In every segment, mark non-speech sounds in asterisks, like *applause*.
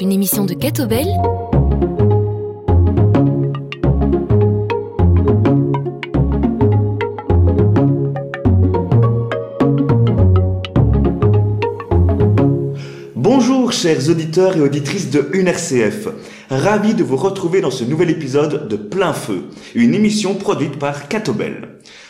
une émission de Catobel. Bonjour chers auditeurs et auditrices de UNRCF. Ravi de vous retrouver dans ce nouvel épisode de Plein Feu, une émission produite par Catobel.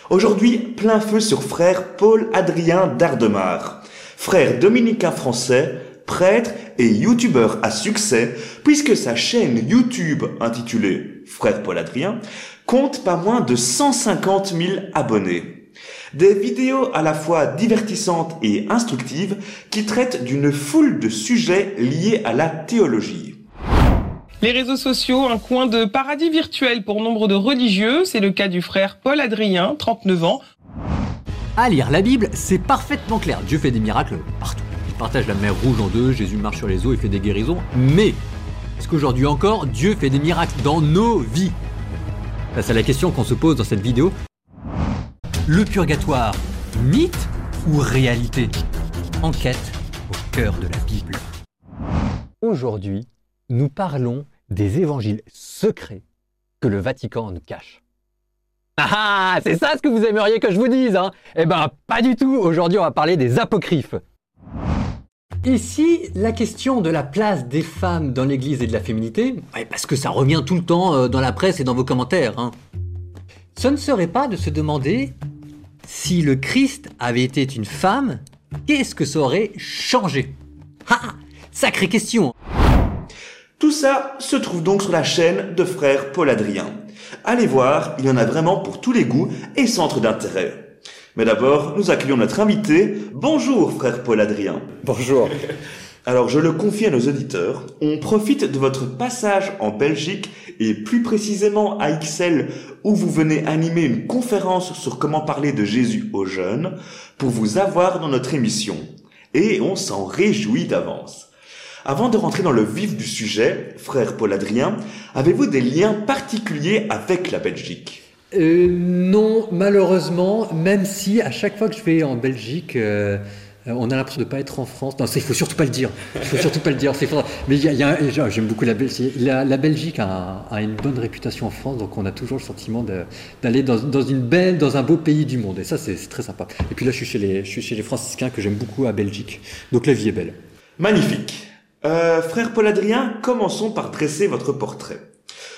Aujourd'hui, plein feu sur frère Paul Adrien Dardemar, frère dominicain français, prêtre et youtubeur à succès, puisque sa chaîne YouTube intitulée Frère Paul Adrien compte pas moins de 150 000 abonnés. Des vidéos à la fois divertissantes et instructives qui traitent d'une foule de sujets liés à la théologie. Les réseaux sociaux, un coin de paradis virtuel pour nombre de religieux, c'est le cas du frère Paul Adrien, 39 ans. À lire la Bible, c'est parfaitement clair. Dieu fait des miracles partout. Partage la mer rouge en deux, Jésus marche sur les eaux et fait des guérisons. Mais, est-ce qu'aujourd'hui encore, Dieu fait des miracles dans nos vies? C'est la question qu'on se pose dans cette vidéo. Le purgatoire, mythe ou réalité? Enquête au cœur de la Bible. Aujourd'hui, nous parlons des évangiles secrets que le Vatican nous cache. Ah, ah c'est ça ce que vous aimeriez que je vous dise, hein? Eh ben, pas du tout. Aujourd'hui, on va parler des apocryphes. Ici, la question de la place des femmes dans l'Église et de la féminité, parce que ça revient tout le temps euh, dans la presse et dans vos commentaires, hein. ce ne serait pas de se demander si le Christ avait été une femme, qu'est-ce que ça aurait changé? Ah, sacrée question Tout ça se trouve donc sur la chaîne de frère Paul Adrien. Allez voir, il y en a vraiment pour tous les goûts et centres d'intérêt. Mais d'abord, nous accueillons notre invité. Bonjour frère Paul Adrien. Bonjour. Alors, je le confie à nos auditeurs, on profite de votre passage en Belgique et plus précisément à XL où vous venez animer une conférence sur comment parler de Jésus aux jeunes pour vous avoir dans notre émission. Et on s'en réjouit d'avance. Avant de rentrer dans le vif du sujet, frère Paul Adrien, avez-vous des liens particuliers avec la Belgique? Euh, Non, malheureusement, même si à chaque fois que je vais en Belgique, euh, on a l'impression de ne pas être en France. Non, il faut surtout pas le dire. Il faut surtout pas le dire. Mais il y a, j'aime beaucoup la Belgique. La, Belgique a, une bonne réputation en France, donc on a toujours le sentiment d'aller dans, une belle, dans un beau pays du monde. Et ça, c'est très sympa. Et puis là, je suis chez les, je suis chez les franciscains que j'aime beaucoup à Belgique. Donc la vie est belle. Magnifique. Euh, frère Paul Adrien, commençons par dresser votre portrait.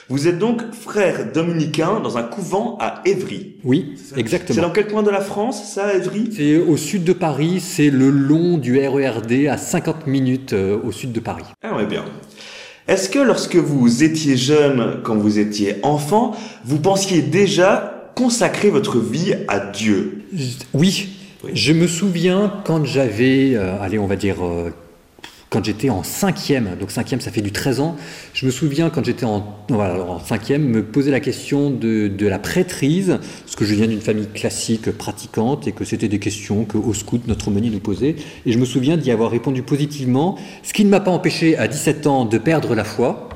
Vous êtes donc frère dominicain dans un couvent à Évry. Oui, exactement. C'est dans quel coin de la France, ça, Évry? C'est au sud de Paris, c'est le long du RERD à 50 minutes euh, au sud de Paris. Ah ouais, bien. Est-ce que lorsque vous étiez jeune, quand vous étiez enfant, vous pensiez déjà consacrer votre vie à Dieu? Oui. Je me souviens quand j'avais, euh, allez, on va dire quand j'étais en cinquième, donc cinquième ça fait du 13 ans, je me souviens quand j'étais en, voilà, en cinquième me poser la question de, de, la prêtrise, parce que je viens d'une famille classique pratiquante et que c'était des questions que au scout notre aumônier nous posait, et je me souviens d'y avoir répondu positivement, ce qui ne m'a pas empêché à 17 ans de perdre la foi,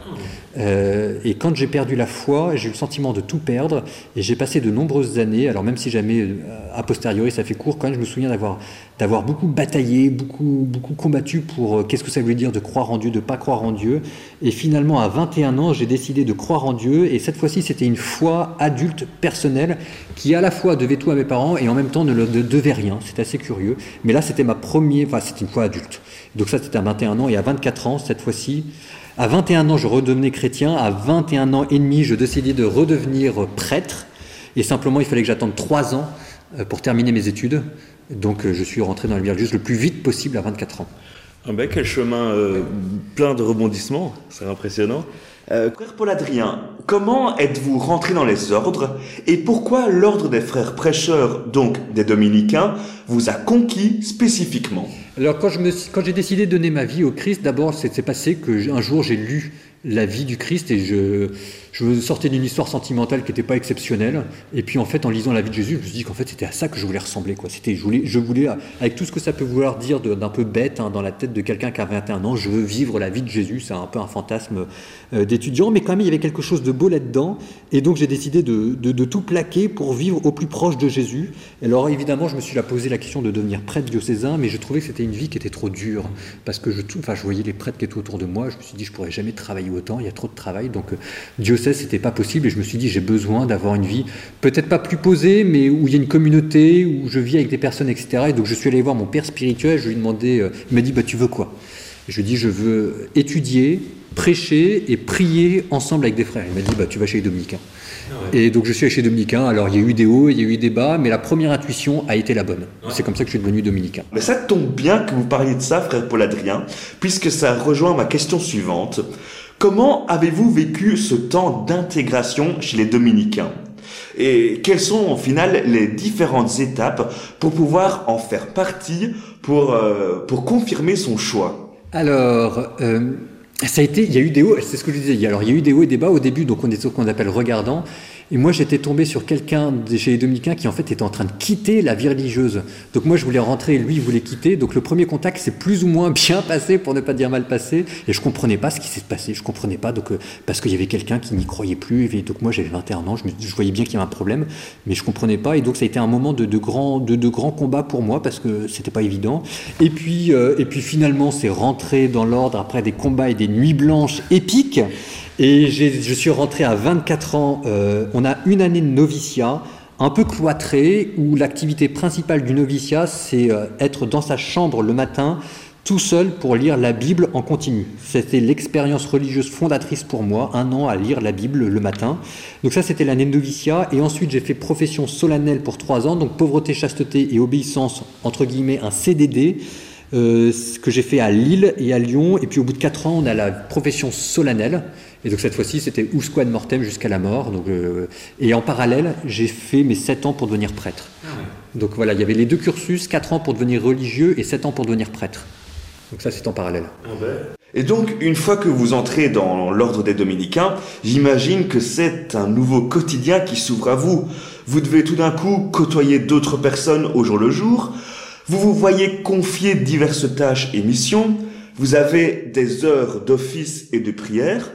euh, et quand j'ai perdu la foi, j'ai eu le sentiment de tout perdre, et j'ai passé de nombreuses années, alors même si jamais euh, a posteriori ça fait court, quand même je me souviens d'avoir d'avoir beaucoup bataillé, beaucoup beaucoup combattu pour euh, qu'est-ce que ça voulait dire de croire en Dieu, de pas croire en Dieu, et finalement à 21 ans j'ai décidé de croire en Dieu, et cette fois-ci c'était une foi adulte personnelle qui à la fois devait tout à mes parents et en même temps ne, ne devait rien, c'est assez curieux, mais là c'était ma première, enfin c'était une foi adulte, donc ça c'était à 21 ans, et à 24 ans cette fois-ci à 21 ans, je redevenais chrétien. À 21 ans et demi, je décidais de redevenir prêtre. Et simplement, il fallait que j'attende 3 ans euh, pour terminer mes études. Donc, euh, je suis rentré dans le juste le plus vite possible à 24 ans. Ah ben, quel chemin euh, plein de rebondissements, c'est impressionnant. Euh, frère Paul Adrien, comment êtes-vous rentré dans les ordres et pourquoi l'ordre des frères prêcheurs, donc des dominicains, vous a conquis spécifiquement? Alors quand, j'ai décidé de donner ma vie au Christ, d'abord c'est passé que un jour j'ai lu la vie du Christ et je, je sortais d'une histoire sentimentale qui n'était pas exceptionnelle. Et puis en fait, en lisant la vie de Jésus, je me suis dit qu'en fait c'était à ça que je voulais ressembler. C'était, je, voulais, avec tout ce que ça peut vouloir dire d'un peu bête hein, dans la tête de quelqu'un qui a 21 ans, je veux vivre la vie de Jésus. C'est un peu un fantasme euh, d'étudiant, mais quand même il y avait quelque chose de beau là-dedans. Et donc j'ai décidé de, tout plaquer pour vivre au plus proche de Jésus. Alors évidemment, je me suis là posé la question de devenir prêtre diocésain, mais je trouvais que c'était une vie qui était trop dure parce que je, je voyais les prêtres qui étaient autour de moi. Je me suis dit je pourrais jamais travailler autant, il y a trop de travail. Donc euh, diocèse, c'était pas possible et je me suis dit j'ai besoin d'avoir une vie peut-être pas plus posée, mais où il y a une communauté, où je vis avec des personnes, etc. Et donc je suis allé voir mon père spirituel, je lui ai demandé, euh, il m'a dit bah tu veux quoi? Je lui ai dit je veux étudier, prêcher et prier ensemble avec des frères. Il m'a dit bah tu vas chez les dominicains. Ah et donc je suis allé chez les dominicains. Alors il y a eu des hauts, il y a eu des bas, mais la première intuition a été la bonne. C'est comme ça que je suis devenu dominicain. Mais ça tombe bien que vous parliez de ça, frère Paul Adrien, puisque ça rejoint ma question suivante. Comment avez-vous vécu ce temps d'intégration chez les dominicains? Et quelles sont au final les différentes étapes pour pouvoir en faire partie, pour, euh, confirmer son choix? Alors, euh, ça a été, il y a eu des hauts, c'est ce que je disais, il y a eu des hauts et des bas au début, donc on est ce qu'on appelle regardant, et moi, j'étais tombé sur quelqu'un chez les Dominicains qui, en fait, était en train de quitter la vie religieuse. Donc, moi, je voulais rentrer et lui, il voulait quitter. Donc, le premier contact s'est plus ou moins *laughs* bien passé, pour ne pas dire mal passé. Et je comprenais pas ce qui s'est passé. Je comprenais pas. Donc, euh, parce qu'il y avait quelqu'un qui n'y croyait plus. Et donc, moi, j'avais 21 ans. Je, voyais bien qu'il y avait un problème. Mais je comprenais pas. Et donc, ça a été un moment de, de grand, de grand combat pour moi parce que c'était pas évident. Et puis, euh, et puis finalement, c'est rentré dans l'ordre après des combats et des nuits blanches épiques. Et je suis rentré à 24 ans. Euh, on a une année de noviciat, un peu cloîtré, où l'activité principale du noviciat, c'est euh, être dans sa chambre le matin, tout seul pour lire la Bible en continu. C'était l'expérience religieuse fondatrice pour moi, un an à lire la Bible le matin. Donc ça, c'était l'année de noviciat. Et ensuite, j'ai fait profession solennelle pour trois ans, donc pauvreté, chasteté et obéissance, entre guillemets, un CDD. Euh, que j'ai fait à Lille et à Lyon. Et puis au bout de quatre ans, on a la profession solennelle. Et donc cette fois-ci, c'était Usquad Mortem jusqu'à la mort. Donc, euh, et en parallèle, j'ai fait mes 7 ans pour devenir prêtre. Ah donc voilà, il y avait les deux cursus, 4 ans pour devenir religieux et 7 ans pour devenir prêtre. Donc ça, c'est en parallèle. Ah ben. Et donc, une fois que vous entrez dans l'ordre des dominicains, j'imagine que c'est un nouveau quotidien qui s'ouvre à vous. Vous devez tout d'un coup côtoyer d'autres personnes au jour le jour. Vous vous voyez confier diverses tâches et missions. Vous avez des heures d'office et de prière.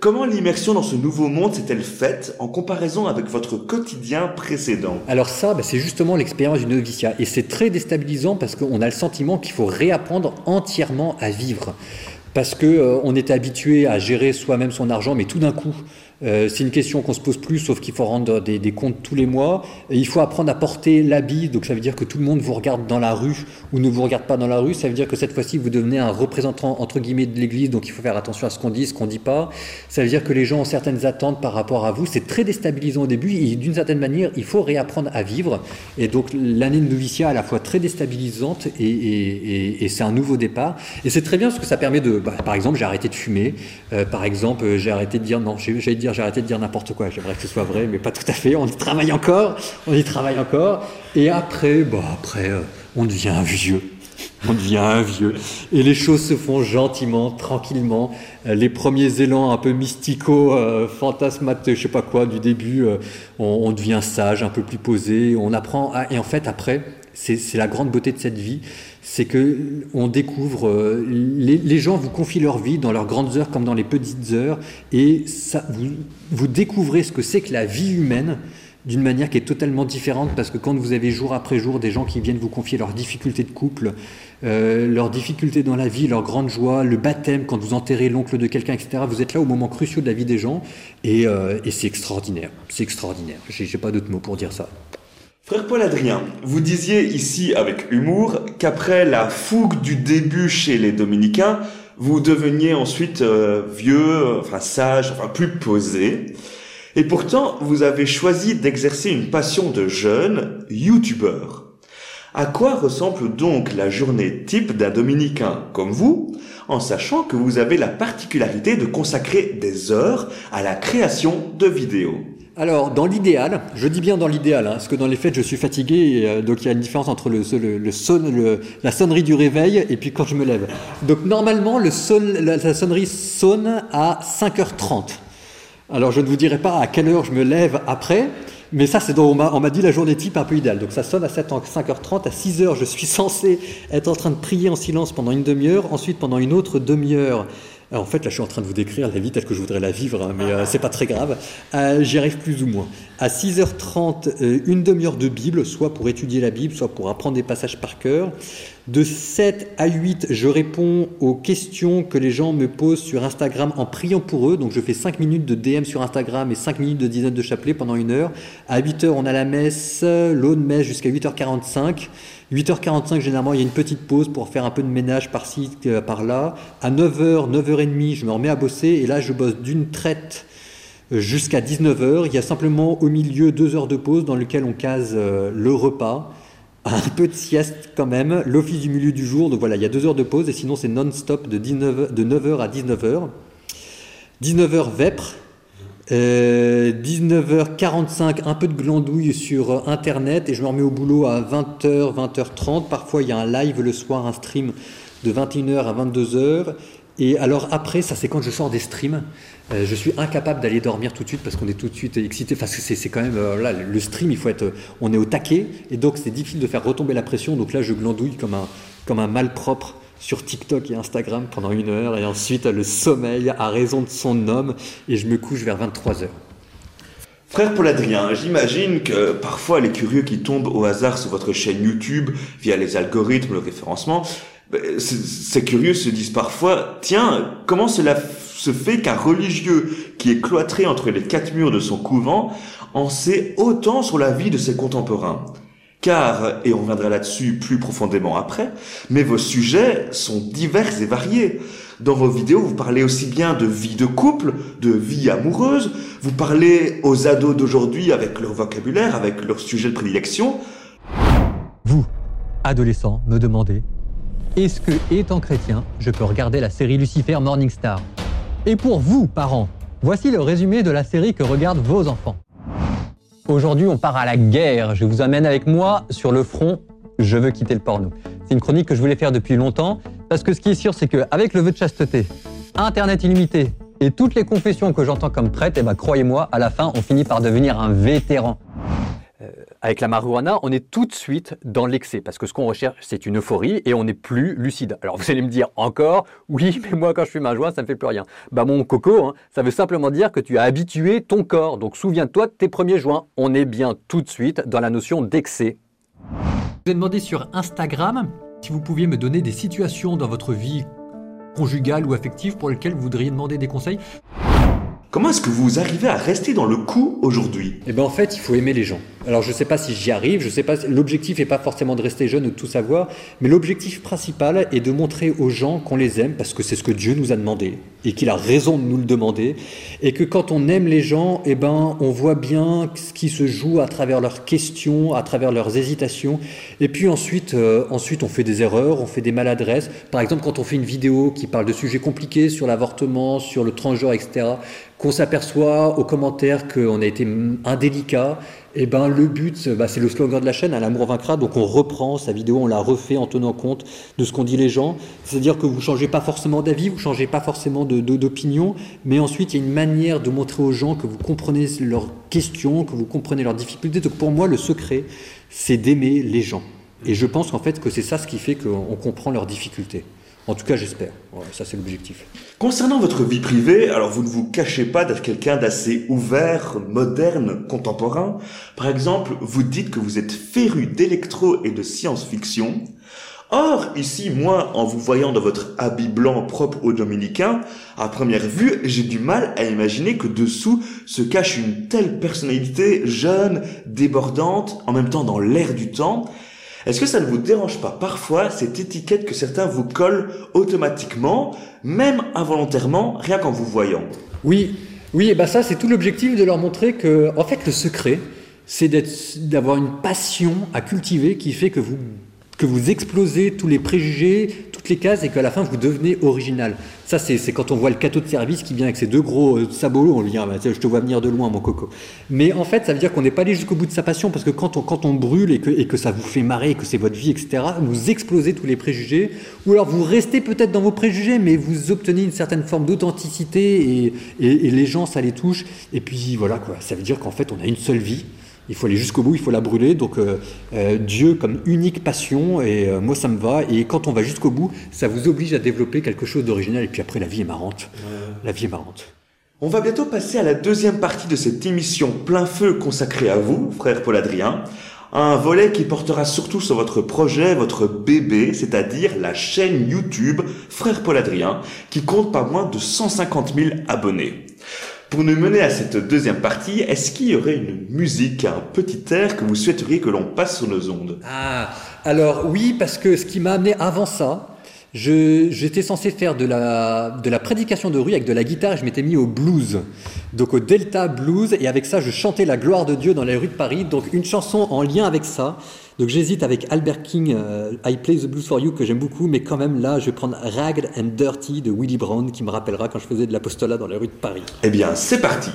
Comment l'immersion dans ce nouveau monde s'est-elle faite en comparaison avec votre quotidien précédent? Alors ça, bah, c'est justement l'expérience du noviciat. Et c'est très déstabilisant parce qu'on a le sentiment qu'il faut réapprendre entièrement à vivre. Parce qu'on euh, était habitué à gérer soi-même son argent, mais tout d'un coup, euh, c'est une question qu'on se pose plus, sauf qu'il faut rendre des, comptes tous les mois. il faut apprendre à porter l'habit, donc ça veut dire que tout le monde vous regarde dans la rue ou ne vous regarde pas dans la rue. Ça veut dire que cette fois-ci, vous devenez un représentant entre guillemets de l'Église, donc il faut faire attention à ce qu'on dit, ce qu'on dit pas. Ça veut dire que les gens ont certaines attentes par rapport à vous. C'est très déstabilisant au début et d'une certaine manière, il faut réapprendre à vivre. Et donc l'année de noviciat à la fois très déstabilisante et, c'est un nouveau départ. Et c'est très bien parce que ça permet de, bah, par exemple, j'ai arrêté de fumer. Euh, par exemple, j'ai arrêté de dire non, j'allais dire j'ai arrêté de dire n'importe quoi. J'aimerais que ce soit vrai, mais pas tout à fait. On y travaille encore, on y travaille encore. Et après, bon, après, euh, on devient un vieux. On devient un vieux. Et les choses se font gentiment, tranquillement. Euh, les premiers élans un peu mystico, euh, fantasmates, je sais pas quoi, du début, on, on, devient sage, un peu plus posé. On apprend. Et en fait, après, c'est la grande beauté de cette vie c'est que on découvre, euh, les, gens vous confient leur vie dans leurs grandes heures comme dans les petites heures, et vous, découvrez ce que c'est que la vie humaine d'une manière qui est totalement différente, parce que quand vous avez jour après jour des gens qui viennent vous confier leurs difficultés de couple, euh, leurs difficultés dans la vie, leurs grandes joies, le baptême, quand vous enterrez l'oncle de quelqu'un, etc., vous êtes là au moment cruciaux de la vie des gens, et, euh, c'est extraordinaire, c'est extraordinaire, j'ai pas d'autres mots pour dire ça. Frère Paul Adrien, vous disiez ici avec humour qu'après la fougue du début chez les dominicains, vous deveniez ensuite euh, vieux, enfin sage, enfin plus posé. Et pourtant, vous avez choisi d'exercer une passion de jeune, youtubeur. À quoi ressemble donc la journée type d'un dominicain comme vous, en sachant que vous avez la particularité de consacrer des heures à la création de vidéos? Alors, dans l'idéal, je dis bien dans l'idéal, hein, parce que dans les faits, je suis fatigué, euh, donc il y a une différence entre le, son, la sonnerie du réveil et puis quand je me lève. Donc, normalement, la sonnerie sonne à 5h30. Alors, je ne vous dirai pas à quelle heure je me lève après, mais ça, c'est on m'a dit la journée type un peu idéale. Donc, ça sonne à 5h30. À 6h, je suis *laughs* censé être en train de prier en silence pendant une demi-heure. Ensuite, pendant une autre demi-heure, en fait, là, je suis en train de vous décrire la vie telle que je voudrais la vivre, hein, mais euh, c'est pas très grave. Euh, J'y arrive plus ou moins. À 6h30, euh, une demi-heure de Bible, soit pour étudier la Bible, soit pour apprendre des passages par cœur. De 7 à 8, je réponds aux questions que les gens me posent sur Instagram en priant pour eux. Donc, je fais 5 minutes de DM sur Instagram et 5 minutes de dizaine de chapelet pendant une heure. À 8h, on a la messe, l'aune messe jusqu'à 8h45. 8h45, généralement, il y a une petite pause pour faire un peu de ménage par-ci, euh, par-là. À 9h, 9h30, je me remets à bosser et là, je bosse d'une traite jusqu'à 19h. Il y a simplement au milieu deux heures de pause dans lequel on case euh, le repas, *laughs* un peu de sieste quand même, l'office du milieu du jour. Donc voilà, il y a deux heures de pause et sinon c'est non-stop de, 19, de 9h à 19h. 19h vêpres, 19h45, euh, un peu de glandouille sur Internet et je me remets au boulot à 20h, 20h30. Parfois, il y a un live le soir, un stream de 21h à 22h. Et alors après, ça c'est quand je sors des streams, euh, je suis incapable d'aller dormir tout de suite parce qu'on est tout de suite excité. Que c'est quand même euh, là le stream, il faut être, on est au taquet et donc c'est difficile de faire retomber la pression. Donc là, je glandouille comme un comme un malpropre sur TikTok et Instagram pendant une heure, et ensuite le sommeil à raison de son homme, et je me couche vers 23 heures. Frère Paul Adrien, j'imagine que parfois les curieux qui tombent au hasard sur votre chaîne YouTube via les algorithmes, le référencement, ben, ces curieux se disent parfois, tiens, comment cela se fait qu'un religieux qui est cloîtré entre les quatre murs de son couvent en sait autant sur la vie de ses contemporains? Car, et on reviendra là-dessus plus profondément après, mais vos sujets sont divers et variés. Dans vos vidéos, vous parlez aussi bien de vie de couple, de vie amoureuse, vous parlez aux ados d'aujourd'hui avec leur vocabulaire, avec leur sujet de prédilection. Vous, adolescents, me demandez, est-ce que, étant chrétien, je peux regarder la série Lucifer Morningstar? Et pour vous, parents, voici le résumé de la série que regardent vos enfants. Aujourd'hui, on part à la guerre. Je vous amène avec moi sur le front. Je veux quitter le porno. C'est une chronique que je voulais faire depuis longtemps parce que ce qui est sûr, c'est qu'avec le vœu de chasteté, Internet illimité et toutes les confessions que j'entends comme prêtres, eh ben, croyez-moi, à la fin, on finit par devenir un vétéran. Euh, avec la marijuana, on est tout de suite dans l'excès, parce que ce qu'on recherche, c'est une euphorie et on n'est plus lucide. Alors vous allez me dire encore, *laughs* oui, mais moi quand je fume un joint, ça ne fait plus rien. Bah mon coco, hein, ça veut simplement dire que tu as habitué ton corps. Donc souviens-toi de tes premiers joints. On est bien tout de suite dans la notion d'excès. Je vous ai demandé sur Instagram si vous pouviez me donner des situations dans votre vie conjugale ou affective pour lesquelles vous voudriez demander des conseils. Comment est-ce que vous arrivez à rester dans le coup aujourd'hui? Eh ben en fait, il faut aimer les gens. Alors je ne sais pas si j'y arrive, je sais pas. L'objectif n'est pas forcément de rester jeune ou de tout savoir, mais l'objectif principal est de montrer aux gens qu'on les aime parce que c'est ce que Dieu nous a demandé et qu'il a raison de nous le demander, et que quand on aime les gens, eh ben on voit bien ce qui se joue à travers leurs questions, à travers leurs hésitations, et puis ensuite, euh, ensuite on fait des erreurs, on fait des maladresses. Par exemple, quand on fait une vidéo qui parle de sujets compliqués sur l'avortement, sur le transgenre, etc qu'on s'aperçoit aux commentaires qu'on a été indélicat, eh ben le but, bah, c'est le slogan de la chaîne, à l'amour vaincra. Donc on reprend sa vidéo, on la refait en tenant compte de ce qu'ont dit les gens. C'est-à-dire que vous changez pas forcément d'avis, vous changez pas forcément d'opinion, mais ensuite il y a une manière de montrer aux gens que vous comprenez leurs questions, que vous comprenez leurs difficultés. Donc pour moi, le secret, c'est d'aimer les gens. Et je pense qu'en fait que c'est ça ce qui fait qu'on comprend leurs difficultés. En tout cas, j'espère. ça, c'est l'objectif. Concernant votre vie privée, alors vous ne vous cachez pas d'être quelqu'un d'assez ouvert, moderne, contemporain. Par exemple, vous dites que vous êtes féru d'électro et de science-fiction. Or, ici, moi, en vous voyant dans votre habit blanc propre aux dominicains, à première vue, j'ai du mal à imaginer que dessous se cache une telle personnalité jeune, débordante, en même temps dans l'air du temps, est-ce que ça ne vous dérange pas parfois cette étiquette que certains vous collent automatiquement, même involontairement, rien qu'en vous voyant? Oui, oui, et ben ça c'est tout l'objectif de leur montrer que, en fait, le secret, c'est d'avoir une passion à cultiver qui fait que vous que vous explosez tous les préjugés, toutes les cases et qu'à la fin vous devenez original. Ça, c'est quand on voit le cateau de service qui vient avec ses deux gros euh, sabots, on lui dit ah, bah, je te vois venir de loin, mon coco. Mais en fait, ça veut dire qu'on n'est pas allé jusqu'au bout de sa passion parce que quand on, brûle et que, ça vous fait marrer, et que c'est votre vie, etc., vous explosez tous les préjugés, ou alors vous restez peut-être dans vos préjugés, mais vous obtenez une certaine forme d'authenticité et, les gens, ça les touche. Et puis voilà. Ça veut dire qu'en fait, on a une seule vie. Il faut aller jusqu'au bout, il faut la brûler. Donc euh, euh, Dieu comme unique passion, et euh, moi ça me va. Et quand on va jusqu'au bout, ça vous oblige à développer quelque chose d'original. Et puis après, la vie est marrante. La vie est marrante. On va bientôt passer à la deuxième partie de cette émission plein feu consacrée à vous, frère Paul Adrien. Un volet qui portera surtout sur votre projet, votre bébé, c'est-à-dire la chaîne YouTube Frère Paul Adrien, qui compte pas moins de 150 000 abonnés. Pour nous mener à cette deuxième partie, est-ce qu'il y aurait une musique, un petit air que vous souhaiteriez que l'on passe sur nos ondes? Ah, alors oui, parce que ce qui m'a amené avant ça, j'étais censé faire de la, de la prédication de rue avec de la guitare je m'étais mis au blues, donc au Delta Blues, et avec ça je chantais la gloire de Dieu dans les rues de Paris, donc une chanson en lien avec ça. Donc j'hésite avec Albert King, euh, I Play the Blues for You, que j'aime beaucoup, mais quand même là je vais prendre Ragged and Dirty de Willie Brown, qui me rappellera quand je faisais de l'apostolat dans les rues de Paris. Eh bien, c'est parti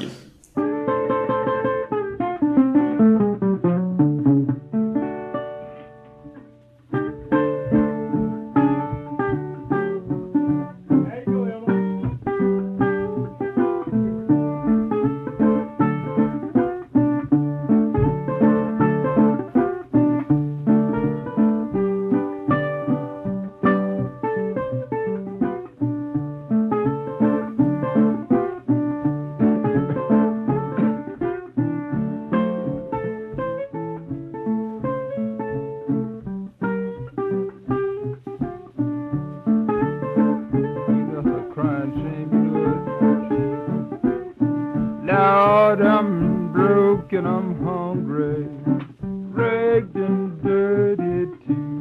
dirty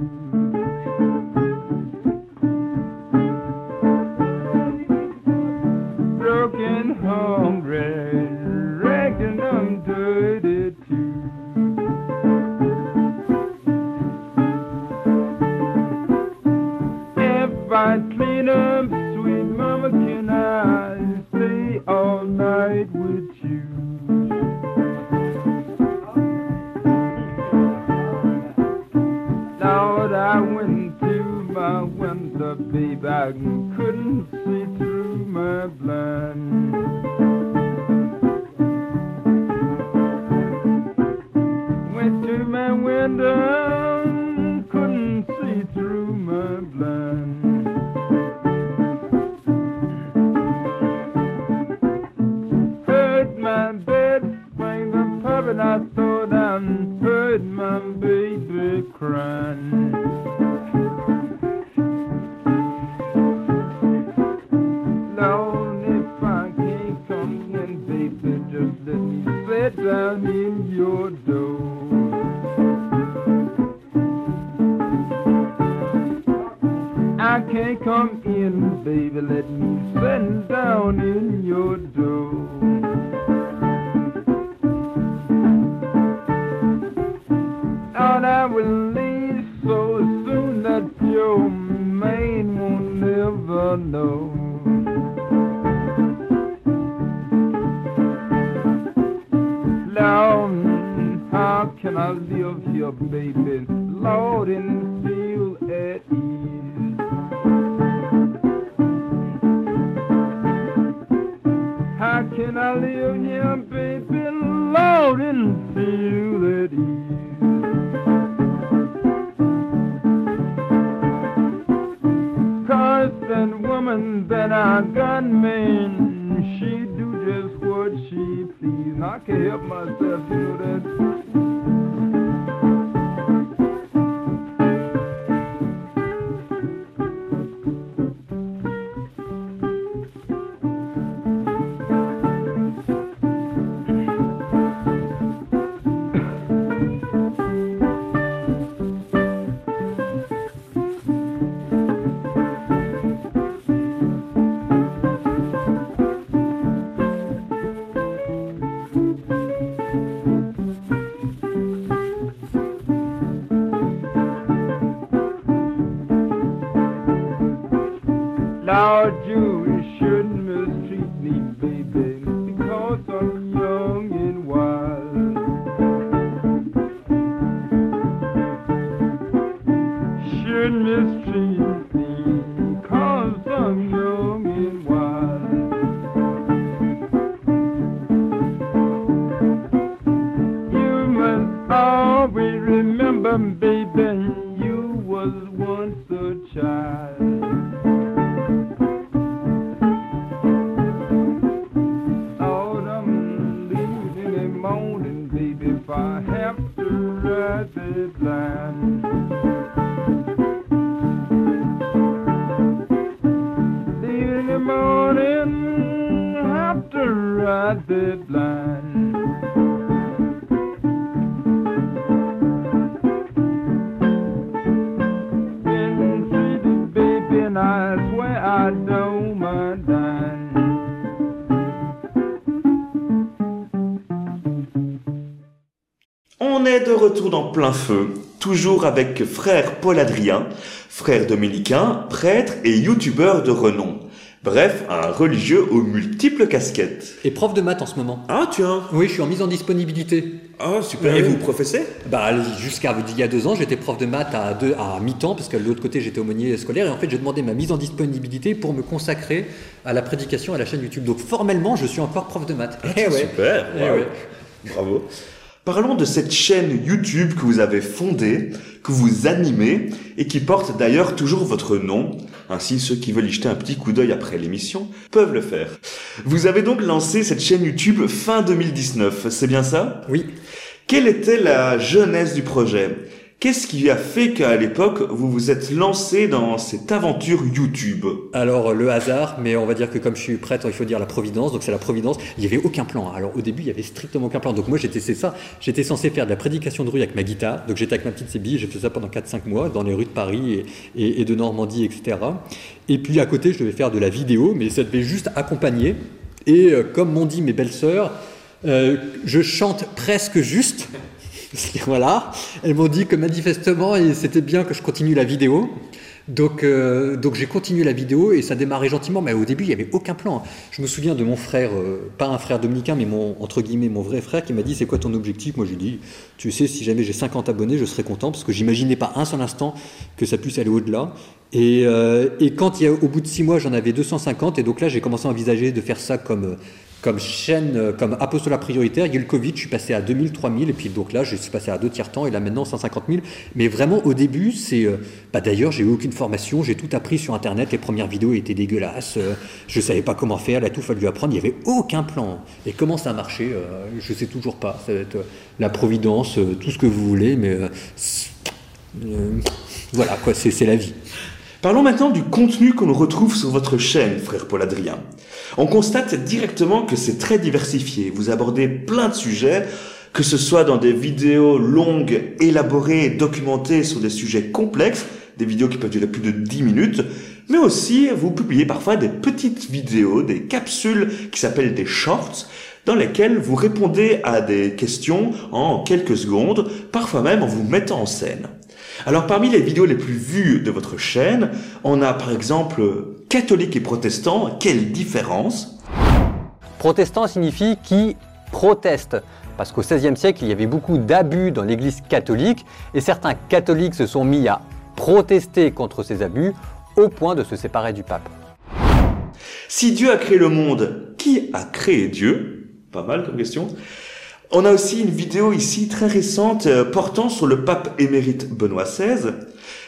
I live here, baby? Lord, and feel at ease. How can I live here, baby? Lord, and feel at ease. Cause that woman that I got, man, she do just what she please. I can't help myself, plein feu, toujours avec frère Paul Adrien, frère dominicain, prêtre et youtubeur de renom. Bref, un religieux aux multiples casquettes. Et prof de maths en ce moment. Ah tiens, Oui, je suis en mise en disponibilité. ah super. Et vous professez? Bah, jusqu'à il y a deux ans, j'étais prof de maths à, deux, à mi-temps, parce que de l'autre côté, j'étais aumônier scolaire. Et en fait, j'ai demandé ma mise en disponibilité pour me consacrer à la prédication à la chaîne YouTube. Donc, formellement, je suis encore prof de maths. Eh ouais. Super, Eh ouais. bravo. Parlons de cette chaîne YouTube que vous avez fondée, que vous animez et qui porte d'ailleurs toujours votre nom. Ainsi, ceux qui veulent y jeter un petit coup d'œil après l'émission peuvent le faire. Vous avez donc lancé cette chaîne YouTube fin 2019, c'est bien ça? Oui. Quelle était la jeunesse du projet? Qu'est-ce qui a fait qu'à l'époque, vous vous êtes lancé dans cette aventure YouTube? Alors, le hasard, mais on va dire que comme je suis prêtre, il faut dire la providence. Donc, c'est la providence. Il n'y avait aucun plan. Alors, au début, il y avait strictement aucun plan. Donc, moi, j'étais, c'est ça. J'étais censé faire de la prédication de rue avec ma guitare. Donc, j'étais avec ma petite sébille. J'ai fait ça pendant 4-5 mois dans les rues de Paris et de Normandie, etc. Et puis, à côté, je devais faire de la vidéo, mais ça devait juste accompagner. Et euh, comme m'ont dit mes belles-sœurs, euh, je chante presque juste. *laughs* voilà. Elles m'ont dit que manifestement, c'était bien que je continue la vidéo. Donc, euh, donc j'ai continué la vidéo et ça démarrait gentiment, mais au début il n'y avait aucun plan. Je me souviens de mon frère, euh, pas un frère dominicain, mais mon entre guillemets mon vrai frère qui m'a dit c'est quoi ton objectif? Moi j'ai dit tu sais si jamais j'ai 50 abonnés je serais content parce que j'imaginais pas un seul instant que ça puisse aller au-delà. Et, euh, quand au bout de 6 mois j'en avais 250 et donc là j'ai commencé à envisager de faire ça comme comme chaîne, euh, comme apostolat prioritaire, il y a eu le Covid, je suis passé à 2000, 3000, et puis donc là, je suis passé à deux tiers temps, et là maintenant 150 000. Mais vraiment, au début, c'est. euh, bah, D'ailleurs, j'ai eu aucune formation, j'ai tout appris sur Internet, les premières vidéos étaient dégueulasses, euh, je savais pas comment faire, a tout fallu apprendre, il n'y avait aucun plan. Et comment ça euh, je sais toujours pas. Ça va être la providence, tout ce que vous voulez, mais. voilà, quoi, c'est la vie. Parlons maintenant du contenu qu'on retrouve sur votre chaîne, frère Paul Adrien. On constate directement que c'est très diversifié. Vous abordez plein de sujets, que ce soit dans des vidéos longues, élaborées documentées sur des sujets complexes, des vidéos qui peuvent durer plus de 10 minutes, mais aussi vous publiez parfois des petites vidéos, des capsules qui s'appellent des shorts, dans lesquelles vous répondez à des questions en quelques secondes, parfois même en vous mettant en scène. Alors parmi les vidéos les plus vues de votre chaîne, on a par exemple catholique et protestant, quelle différence? Protestant signifie qui proteste. Parce qu'au XVIe siècle, il y avait beaucoup d'abus dans l'Église catholique et certains catholiques se sont mis à protester contre ces abus au point de se séparer du pape. Si Dieu a créé le monde, qui a créé Dieu? Pas mal comme question. On a aussi une vidéo ici très récente euh, portant sur le pape émérite Benoît XVI.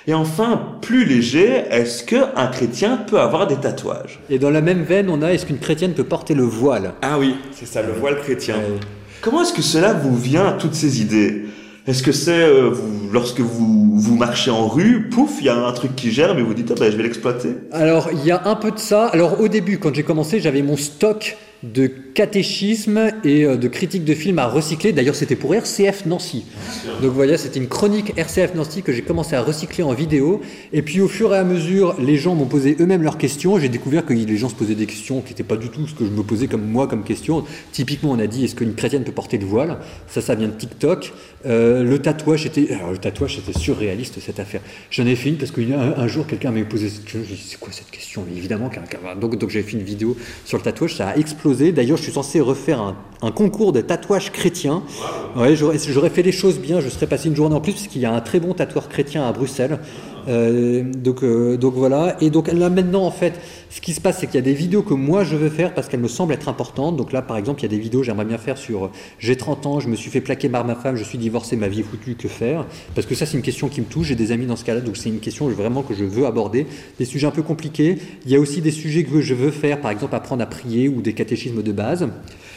Et enfin, plus léger, est-ce qu'un chrétien peut avoir des tatouages? Et dans la même veine, on a est-ce qu'une chrétienne peut porter le voile? Ah oui, c'est ça, le voile chrétien. Comment est-ce que cela vous vient, toutes ces idées? Est-ce que c'est euh, lorsque vous, vous marchez en rue, pouf, il y a un truc qui germe et vous dites, ah ben, je vais l'exploiter? Alors, il y a un peu de ça. Alors, au début, quand j'ai commencé, j'avais mon stock de catéchisme et euh, de critique de films à recycler. D'ailleurs, c'était pour RCF Nancy. Donc, voyez, c'était une chronique RCF Nancy que j'ai commencé à recycler en vidéo. Et puis, au fur et à mesure, les gens m'ont posé eux-mêmes leurs questions. J'ai découvert que les gens se posaient des questions qui n'étaient pas du tout ce que je me posais comme moi comme question. Typiquement, on a dit est-ce qu'une chrétienne peut porter le voile? Ça, ça vient de TikTok. Euh, le tatouage était, alors le tatouage c'était surréaliste cette affaire. J'en ai fait une parce qu'un un jour quelqu'un m'a posé cette question. J'ai dit c'est quoi cette question? Mais évidemment, donc donc j'ai fait une vidéo sur le tatouage. Ça a explosé D'ailleurs, je suis censé refaire un, concours de tatouage chrétien. J'aurais fait les choses bien, je serais passé une journée en plus, parce qu'il y a un très bon tatoueur chrétien à Bruxelles. Euh, donc, euh, donc voilà. Et donc là maintenant, en fait, ce qui se passe, c'est qu'il y a des vidéos que moi je veux faire parce qu'elles me semblent être importantes. Donc là, par exemple, il y a des vidéos j'aimerais bien faire sur euh, j'ai 30 ans, je me suis fait plaquer par ma femme, je suis divorcé, ma vie est foutue, que faire? Parce que ça, c'est une question qui me touche. J'ai des amis dans ce cas-là, donc c'est une question vraiment que je veux aborder. Des sujets un peu compliqués. Il y a aussi des sujets que je veux faire, par exemple, apprendre à prier ou des catéchismes de base.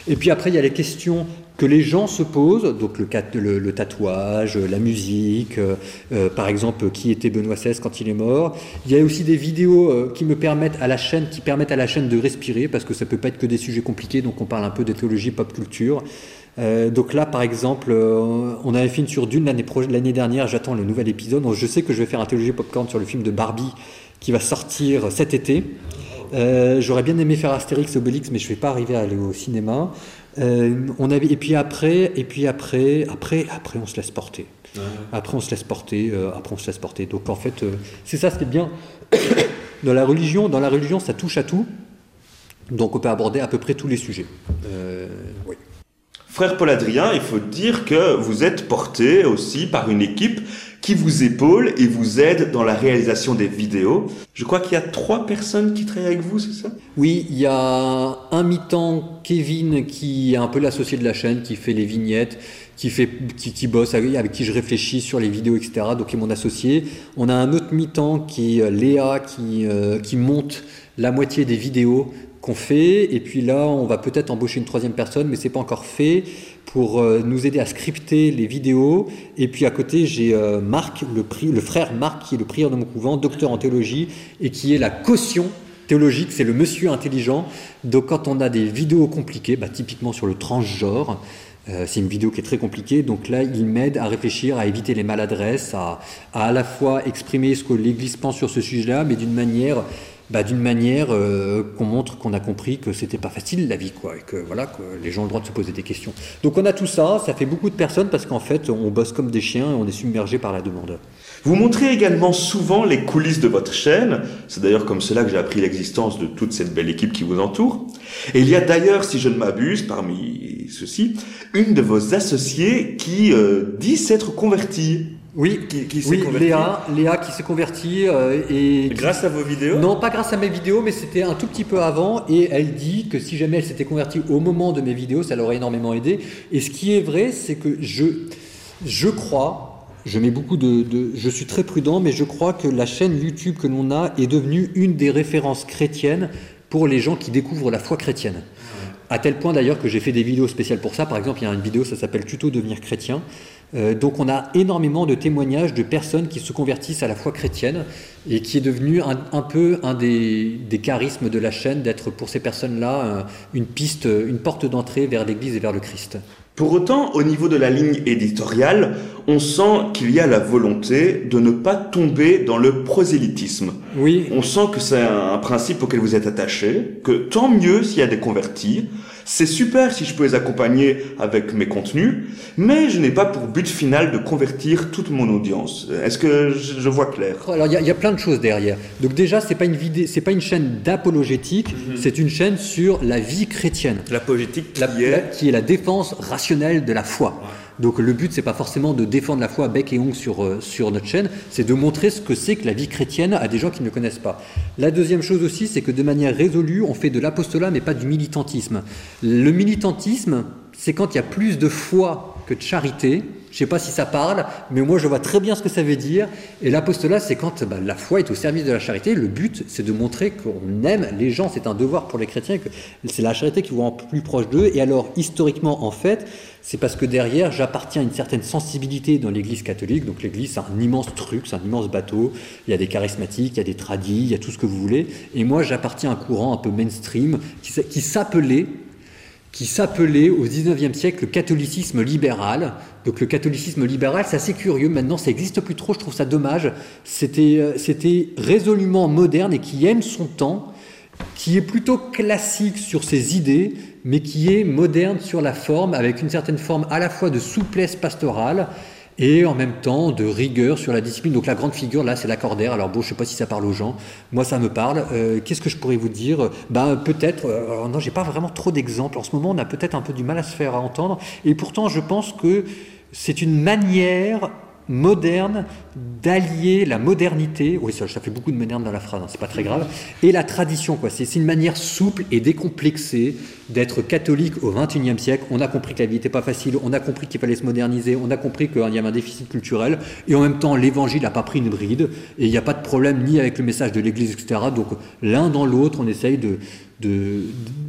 Et puis après, il y a les questions que les gens se posent, donc le, le, tatouage, la musique, euh, euh, par exemple, qui était Benoît XVI quand il est mort. Il y a aussi des vidéos euh, qui me permettent à la chaîne, qui permettent à la chaîne de respirer, parce que ça peut pas être que des sujets compliqués, donc on parle un peu de théologie pop culture. donc là, par exemple, on avait fait une sur Dune l'année dernière, j'attends le nouvel épisode, donc je sais que je vais faire un théologie popcorn sur le film de Barbie qui va sortir cet été. J'aurais bien aimé faire Astérix Obélix, mais je ne vais pas arriver à aller au cinéma. Euh, on avait, et puis après, et puis après, après, après, on se laisse porter. Après, on se laisse porter. Euh, après, on se laisse porter. Donc, en fait, euh, c'est ça est bien *coughs* dans la religion. Dans la religion, ça touche à tout. Donc, on peut aborder à peu près tous les sujets. oui. Frère Paul Adrien, il faut dire que vous êtes porté aussi par une équipe qui vous épaule et vous aide dans la réalisation des vidéos. Je crois qu'il y a trois personnes qui travaillent avec vous, c'est ça? Oui, il y a un mi-temps Kevin qui est un peu l'associé de la chaîne, qui fait les vignettes, qui, fait, qui, bosse, avec, qui je réfléchis sur les vidéos, etc. Donc qui est mon associé. On a un autre mi-temps qui est Léa, qui, euh, qui monte la moitié des vidéos qu'on fait. Et puis là, on va peut-être embaucher une troisième personne, mais c'est pas encore fait pour euh, nous aider à scripter les vidéos. Et puis à côté, j'ai euh, Marc, le, frère Marc, qui est le prieur de mon couvent, docteur en théologie, et qui est la caution théologique, c'est le monsieur intelligent. Donc quand on a des vidéos compliquées, bah, typiquement sur le transgenre, euh, c'est une vidéo qui est très compliquée, donc là il m'aide à réfléchir, à éviter les maladresses, à à, à la fois exprimer ce que l'Église pense sur ce sujet-là, mais d'une manière bah, d'une manière euh, qu'on montre qu'on a compris que c'était pas facile la vie, quoi, et que voilà, les gens ont le droit de se poser des questions. Donc on a tout ça, ça fait beaucoup de personnes parce qu'en fait on bosse comme des chiens et on est submergé par la demande. Vous montrez également souvent les coulisses de votre chaîne. C'est d'ailleurs comme cela que j'ai appris l'existence de toute cette belle équipe qui vous entoure. Et il y a d'ailleurs, si je ne m'abuse, parmi ceux-ci, une de vos associées qui euh, dit s'être convertie. Oui, qui, oui Léa, Léa qui s'est convertie euh, et grâce à vos vidéos? Non, pas grâce à mes vidéos, mais c'était un tout petit peu avant. Et elle dit que si jamais elle s'était convertie au moment de mes vidéos, ça l'aurait énormément aidé. Et ce qui est vrai, c'est que je, je crois, je mets beaucoup de, de, je suis très prudent, mais je crois que la chaîne YouTube que l'on a est devenue une des références chrétiennes pour les gens qui découvrent la foi chrétienne. À tel point d'ailleurs que j'ai fait des vidéos spéciales pour ça. Par exemple, il y a une vidéo, ça s'appelle Tuto devenir chrétien. Euh, donc on a énormément de témoignages de personnes qui se convertissent à la foi chrétienne et qui est devenu un, peu un des, charismes de la chaîne d'être pour ces personnes-là une piste, une porte d'entrée vers l'Église et vers le Christ. Pour autant, au niveau de la ligne éditoriale, on sent qu'il y a la volonté de ne pas tomber dans le prosélytisme. Oui. On sent que c'est un principe auquel vous êtes attaché, que tant mieux s'il y a des convertis, c'est super si je peux les accompagner avec mes contenus, mais je n'ai pas pour but final de convertir toute mon audience. Est-ce que je, vois clair? Alors il y, a plein de choses derrière. Donc déjà, c'est pas une vidéo, c'est pas une chaîne d'apologétique, mhm. c'est une chaîne sur la vie chrétienne. L'apologétique qui, est... qui est la défense rationnelle de la foi. Donc le but, c'est pas forcément de défendre la foi bec et ongle sur, euh, sur notre chaîne, c'est de montrer ce que c'est que la vie chrétienne à des gens qui ne connaissent pas. La deuxième chose aussi, c'est que de manière résolue, on fait de l'apostolat, mais pas du militantisme. Le militantisme, c'est quand il y a plus de foi de charité. Je ne sais pas si ça parle, mais moi je vois très bien ce que ça veut dire. Et l'apostolat, c'est quand bah, la foi est au service de la charité. Le but, c'est de montrer qu'on aime les gens. C'est un devoir pour les chrétiens, que c'est la charité qui vous rend plus proche d'eux. Et alors, historiquement, en fait, c'est parce que derrière, j'appartiens à une certaine sensibilité dans l'Église catholique. Donc l'Église, c'est un immense truc, c'est un immense bateau. Il y a des charismatiques, il y a des tradis, il y a tout ce que vous voulez. Et moi, j'appartiens à un courant un peu mainstream qui s'appelait qui s'appelait au 19e siècle le catholicisme libéral. Donc le catholicisme libéral, c'est assez curieux. Maintenant, ça n'existe plus trop. Je trouve ça dommage. C'était, euh, c'était résolument moderne et qui aime son temps, qui est plutôt classique sur ses idées, mais qui est moderne sur la forme, avec une certaine forme à la fois de souplesse pastorale et en même temps de rigueur sur la discipline. Donc la grande figure là, c'est l'accordaire. Alors bon, je sais pas si ça parle aux gens. Moi, ça me parle. Euh, Qu'est-ce que je pourrais vous dire? Ben peut-être. Euh, non, j'ai pas vraiment trop d'exemples. En ce moment, on a peut-être un peu du mal à se faire entendre. Et pourtant, je pense que c'est une manière moderne d'allier la modernité, oui ça, fait beaucoup de moderne dans la phrase, hein, c'est pas très grave, et la tradition. quoi. C'est une manière souple et décomplexée d'être catholique au XXIe siècle. On a compris que la vie n'était pas facile, on a compris qu'il fallait se moderniser, on a compris qu'il y avait un déficit culturel, et en même temps l'évangile n'a pas pris une bride, et il n'y a pas de problème ni avec le message de l'Église, etc. Donc l'un dans l'autre, on essaye de, de,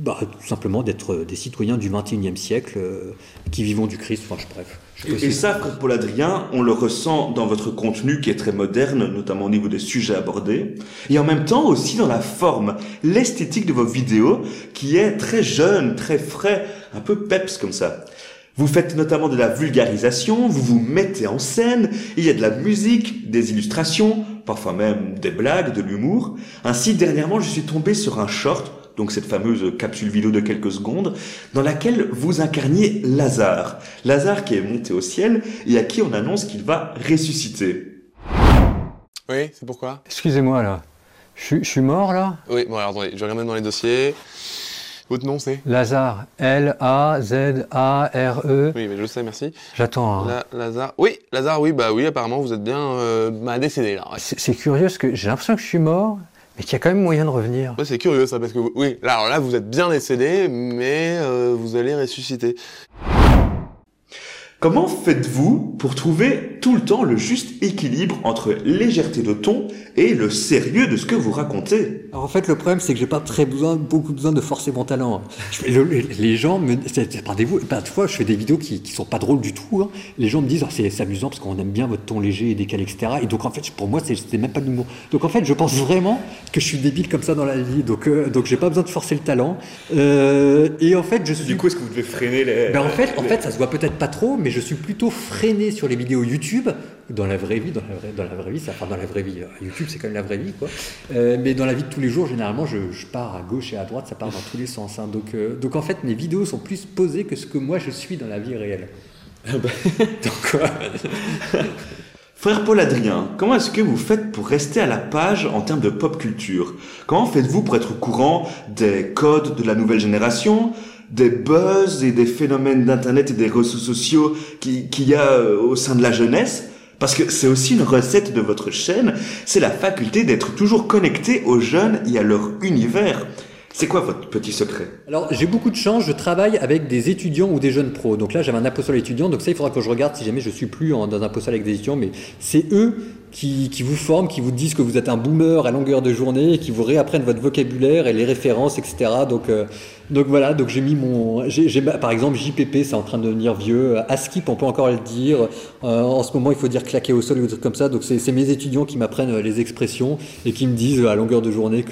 bah, tout simplement d'être des citoyens du XXIe siècle euh, qui vivons du Christ. Enfin, je, bref. Et, et ça, Frère Paul Adrien, on le ressent dans votre contenu qui est très moderne, notamment au niveau des sujets abordés, et en même temps aussi dans la forme, l'esthétique de vos vidéos, qui est très jeune, très frais, un peu peps comme ça. Vous faites notamment de la vulgarisation, vous vous mettez en scène, il y a de la musique, des illustrations, parfois même des blagues, de l'humour. Ainsi, dernièrement, je suis tombé sur un short donc cette fameuse capsule vidéo de quelques secondes, dans laquelle vous incarniez Lazare. Lazare qui est monté au ciel et à qui on annonce qu'il va ressusciter. Oui, c'est pourquoi? Excusez-moi là. Je, je, suis mort là? Oui, bon alors attendez, je regarde même dans les dossiers. Votre nom c'est? Lazare. L-A-Z-A-R-E. Oui, mais je sais, merci. J'attends. Hein. La, Lazare. Oui, Lazare, oui, bah oui, apparemment vous êtes bien euh, bah, décédé là. Ouais. C'est curieux parce que j'ai l'impression que je suis mort, mais qu'il y a quand même moyen de revenir. C'est curieux ça, parce que oui, là, alors là vous êtes bien décédé, mais euh, vous allez ressusciter. Comment faites-vous pour trouver tout le temps le juste équilibre entre légèreté de ton et le sérieux de ce que vous racontez? Alors en fait, le problème, c'est que j'ai pas très besoin, beaucoup besoin de forcer mon talent. Je, le, les gens me, vous parfois, je fais des vidéos qui, qui sont pas drôles du tout. Hein. Les gens me disent, oh, c'est amusant parce qu'on aime bien votre ton léger et décalé, etc. Et donc en fait, pour moi, c'est même pas de l'humour. Donc en fait, je pense vraiment que je suis débile comme ça dans la vie. Donc euh, donc j'ai pas besoin de forcer le talent. Euh, et en fait, je suis. Du coup, est-ce que vous devez freiner les ben, En fait, en fait, ça se voit peut-être pas trop, mais je suis plutôt freiné sur les vidéos YouTube. Dans la vraie vie, dans la vraie, dans la vraie vie, ça, enfin dans la vraie vie, YouTube c'est quand même la vraie vie, quoi. Euh, mais dans la vie de tous les jours, généralement, je, je, pars à gauche et à droite, ça part dans tous les sens. Hein. Donc, euh, donc en fait, mes vidéos sont plus posées que ce que moi je suis dans la vie réelle. *laughs* donc, *laughs* Frère Paul Adrien, comment est-ce que vous faites pour rester à la page en termes de pop culture? Comment faites-vous pour être au courant des codes de la nouvelle génération? Des buzz et des phénomènes d'internet et des réseaux sociaux qu'il qui y a au sein de la jeunesse parce que c'est aussi une recette de votre chaîne, c'est la faculté d'être toujours connecté aux jeunes et à leur univers. C'est quoi votre petit secret? Alors j'ai beaucoup de chance, je travaille avec des étudiants ou des jeunes pros. Donc là j'avais un apostole étudiant, donc ça il faudra que je regarde si jamais je suis plus dans un apostole avec des étudiants, mais c'est eux qui, qui, vous forment, qui vous disent que vous êtes un boomer à longueur de journée, et qui vous réapprennent votre vocabulaire et les références, etc. Donc, euh, donc voilà, donc j'ai mis mon, j'ai, par exemple JPP, c'est en train de devenir vieux. ASCII, on peut encore le dire. Euh, en ce moment, il faut dire claquer au sol ou des trucs comme ça. Donc c'est, mes étudiants qui m'apprennent les expressions et qui me disent à longueur de journée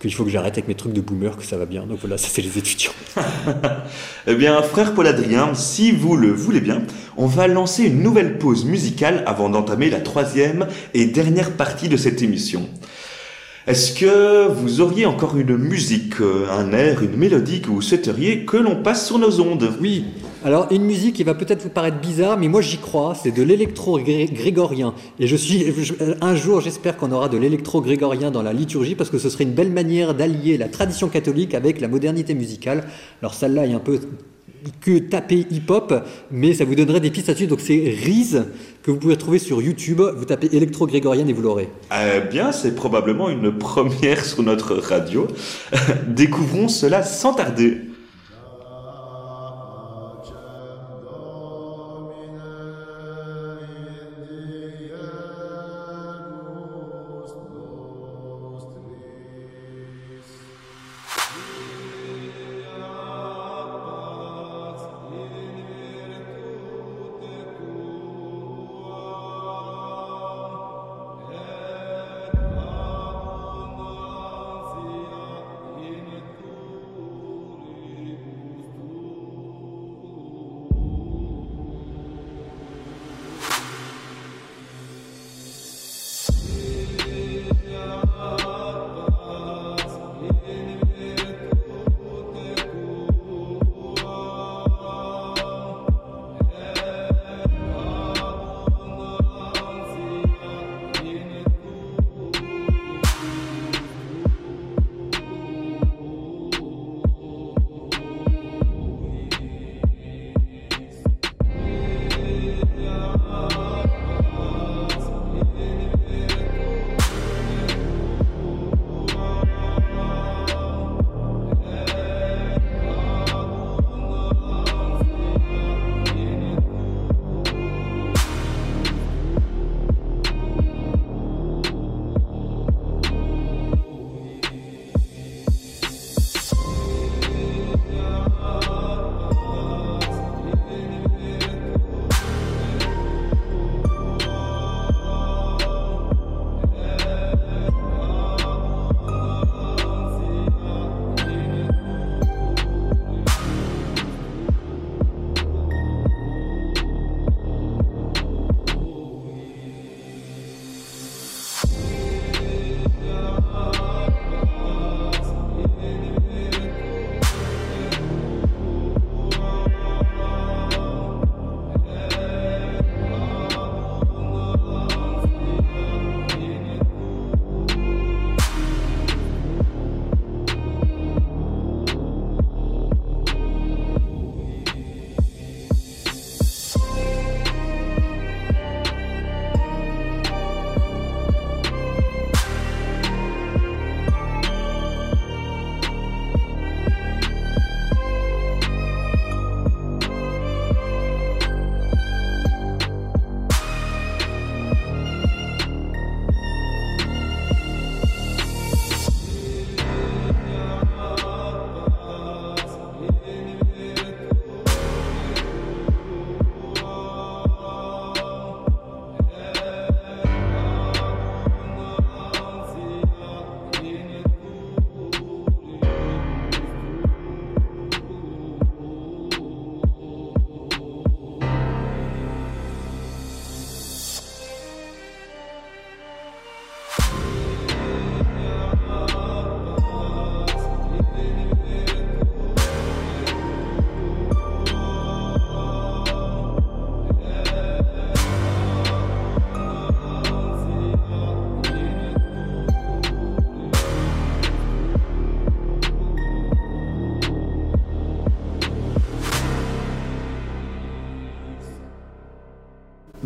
qu'il faut que j'arrête avec mes trucs de boomer, que ça va bien. Donc voilà, ça c'est les étudiants. *laughs* eh bien, frère Paul Adrien, si vous le voulez bien, on va lancer une nouvelle pause musicale avant d'entamer la troisième et dernière partie de cette émission. Est-ce que vous auriez encore une musique, un air, une mélodie que vous souhaiteriez que l'on passe sur nos ondes? Oui. Alors une musique qui va peut-être vous paraître bizarre, mais moi j'y crois. C'est de l'électro-grégorien. Et je suis un jour, j'espère qu'on aura de l'électro-grégorien dans la liturgie parce que ce serait une belle manière d'allier la tradition catholique avec la modernité musicale. Alors celle-là est un peu que taper hip-hop, mais ça vous donnerait des pistes là-dessus. Donc c'est Riz que vous pouvez trouver sur YouTube. Vous tapez électro-grégorienne et vous l'aurez. Eh bien, c'est probablement une première *laughs* sur notre radio. Découvrons cela sans tarder.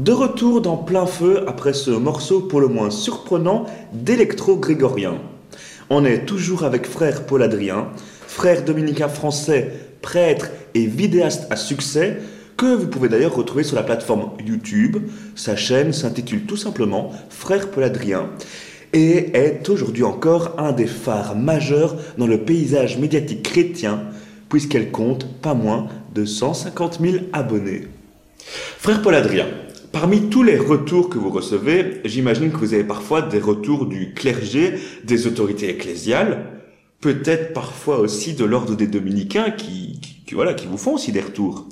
De retour dans plein feu après ce morceau pour le moins surprenant d'électro-grégorien. On est toujours avec frère Paul Adrien, frère dominicain français, prêtre et vidéaste à succès, que vous pouvez d'ailleurs retrouver sur la plateforme YouTube. Sa chaîne s'intitule tout simplement Frère Paul Adrien et est aujourd'hui encore un des phares majeurs dans le paysage médiatique chrétien, puisqu'elle compte pas moins de 150 000 abonnés. Frère Paul Adrien, parmi tous les retours que vous recevez, j'imagine que vous avez parfois des retours du clergé, des autorités ecclésiales, peut-être parfois aussi de l'ordre des dominicains qui, voilà, qui vous font aussi des retours.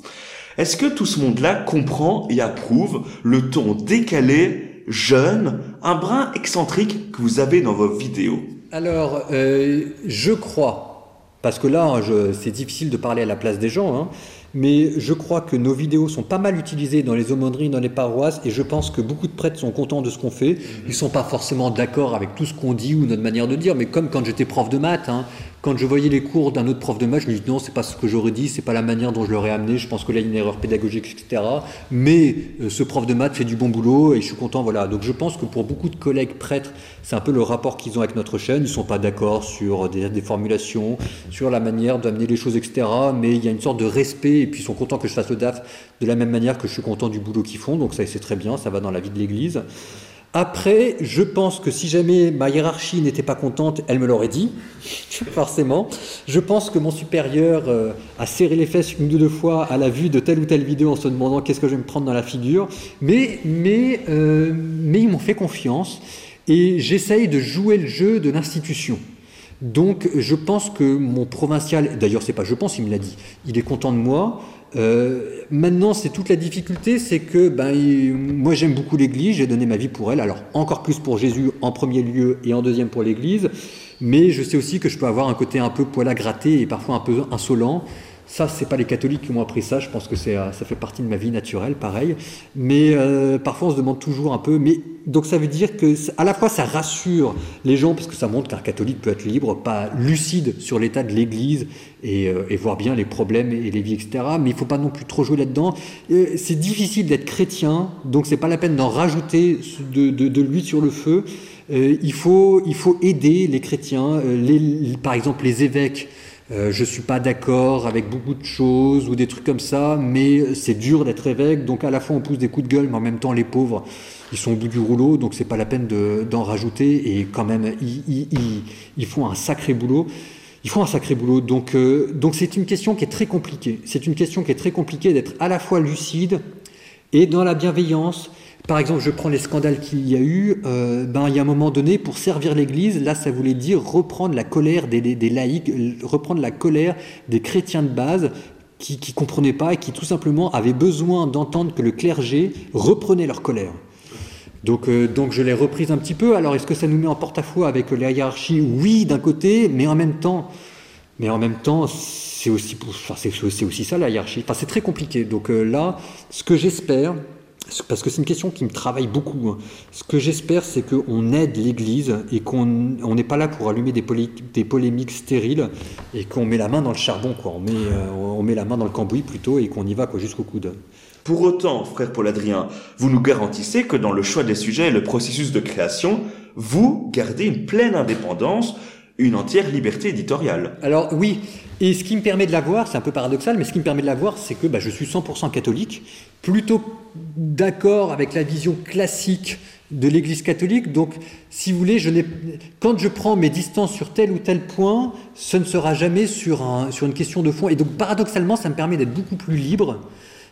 Est-ce que tout ce monde-là comprend et approuve le ton décalé, jeune, un brin excentrique que vous avez dans vos vidéos? Alors, euh, je crois, parce que là, c'est difficile de parler à la place des gens, hein, mais je crois que nos vidéos sont pas mal utilisées dans les aumôneries, dans les paroisses, et je pense que beaucoup de prêtres sont contents de ce qu'on fait. Ils sont pas forcément d'accord avec tout ce qu'on dit ou notre manière de dire, mais comme quand j'étais prof de maths, hein, quand je voyais les cours d'un autre prof de maths, je me dis non, c'est pas ce que j'aurais dit, c'est pas la manière dont je l'aurais amené, je pense que là il y a une erreur pédagogique, etc. Mais euh, ce prof de maths fait du bon boulot et je suis content, voilà. Donc je pense que pour beaucoup de collègues prêtres, c'est un peu le rapport qu'ils ont avec notre chaîne. Ils sont pas d'accord sur des, des formulations, sur la manière d'amener les choses, etc. Mais il y a une sorte de respect et puis ils sont contents que je fasse le DAF de la même manière que je suis content du boulot qu'ils font. Donc ça c'est très bien, ça va dans la vie de l'Église. Après, je pense que si jamais ma hiérarchie n'était pas contente, elle me l'aurait dit, *laughs* forcément. Je pense que mon supérieur euh, a serré les fesses une ou deux fois à la vue de telle ou telle vidéo en se demandant qu'est-ce que je vais me prendre dans la figure. Mais, mais, euh, mais ils m'ont fait confiance et j'essaye de jouer le jeu de l'institution. Donc je pense que mon provincial, d'ailleurs c'est pas je pense, il me l'a dit, il est content de moi. Euh, maintenant, c'est toute la difficulté, c'est que ben, moi j'aime beaucoup l'Église, j'ai donné ma vie pour elle, alors encore plus pour Jésus en premier lieu et en deuxième pour l'Église, mais je sais aussi que je peux avoir un côté un peu poil à gratter et parfois un peu insolent. Ça, c'est pas les catholiques qui m'ont appris ça. Je pense que c'est, euh, ça fait partie de ma vie naturelle, pareil. Mais euh, parfois, on se demande toujours un peu. Mais donc, ça veut dire que, à la fois, ça rassure les gens parce que ça montre qu'un catholique peut être libre, pas lucide sur l'état de l'Église et, euh, voir bien les problèmes et les vies, etc. Mais il faut pas non plus trop jouer là-dedans. C'est difficile d'être chrétien, donc c'est pas la peine d'en rajouter de, de, l'huile sur le feu. Il faut, il faut aider les chrétiens, par exemple les évêques. Euh, je suis pas d'accord avec beaucoup de choses ou des trucs comme ça, mais c'est dur d'être évêque, donc à la fois on pousse des coups de gueule, mais en même temps les pauvres, ils sont au bout du rouleau, donc c'est pas la peine de- d'en rajouter, et quand même ils, ils- ils- ils font un sacré boulot. Ils font un sacré boulot, donc euh, donc c'est une question qui est très compliquée. C'est une question qui est très compliquée d'être à la fois lucide et dans la bienveillance. Par exemple, je prends les scandales qu'il y a eu. euh, ben, il y a un moment donné, pour servir l'Église, là, ça voulait dire reprendre la colère des, laïcs, euh, reprendre la colère des chrétiens de base qui ne comprenaient pas et qui tout simplement avaient besoin d'entendre que le clergé reprenait leur colère. Donc, euh, donc je l'ai reprise un petit peu. Alors, est-ce que ça nous met en porte-à-faux avec la hiérarchie? Oui, d'un côté, mais en même temps, mais en même temps, c'est aussi, enfin, aussi ça la hiérarchie. Enfin, c'est très compliqué. Donc là, ce que j'espère, parce que c'est une question qui me travaille beaucoup, hein, ce que j'espère, c'est qu'on aide l'Église et qu'on on n'est pas là pour allumer des polémiques stériles et qu'on met la main dans le charbon, quoi. On met, euh, on met la main dans le cambouis plutôt et qu'on y va quoi, jusqu'au coude. Pour autant, frère Paul Adrien, vous nous garantissez que dans le choix des sujets et le processus de création, vous gardez une pleine indépendance, une entière liberté éditoriale. Alors oui, et ce qui me permet de l'avoir, c'est un peu paradoxal, mais ce qui me permet de l'avoir, c'est que bah, je suis 100% catholique, plutôt d'accord avec la vision classique de l'Église catholique. Donc, si vous voulez, quand je prends mes distances sur tel ou tel point, ce ne sera jamais sur, sur une question de fond. Et donc, paradoxalement, ça me permet d'être beaucoup plus libre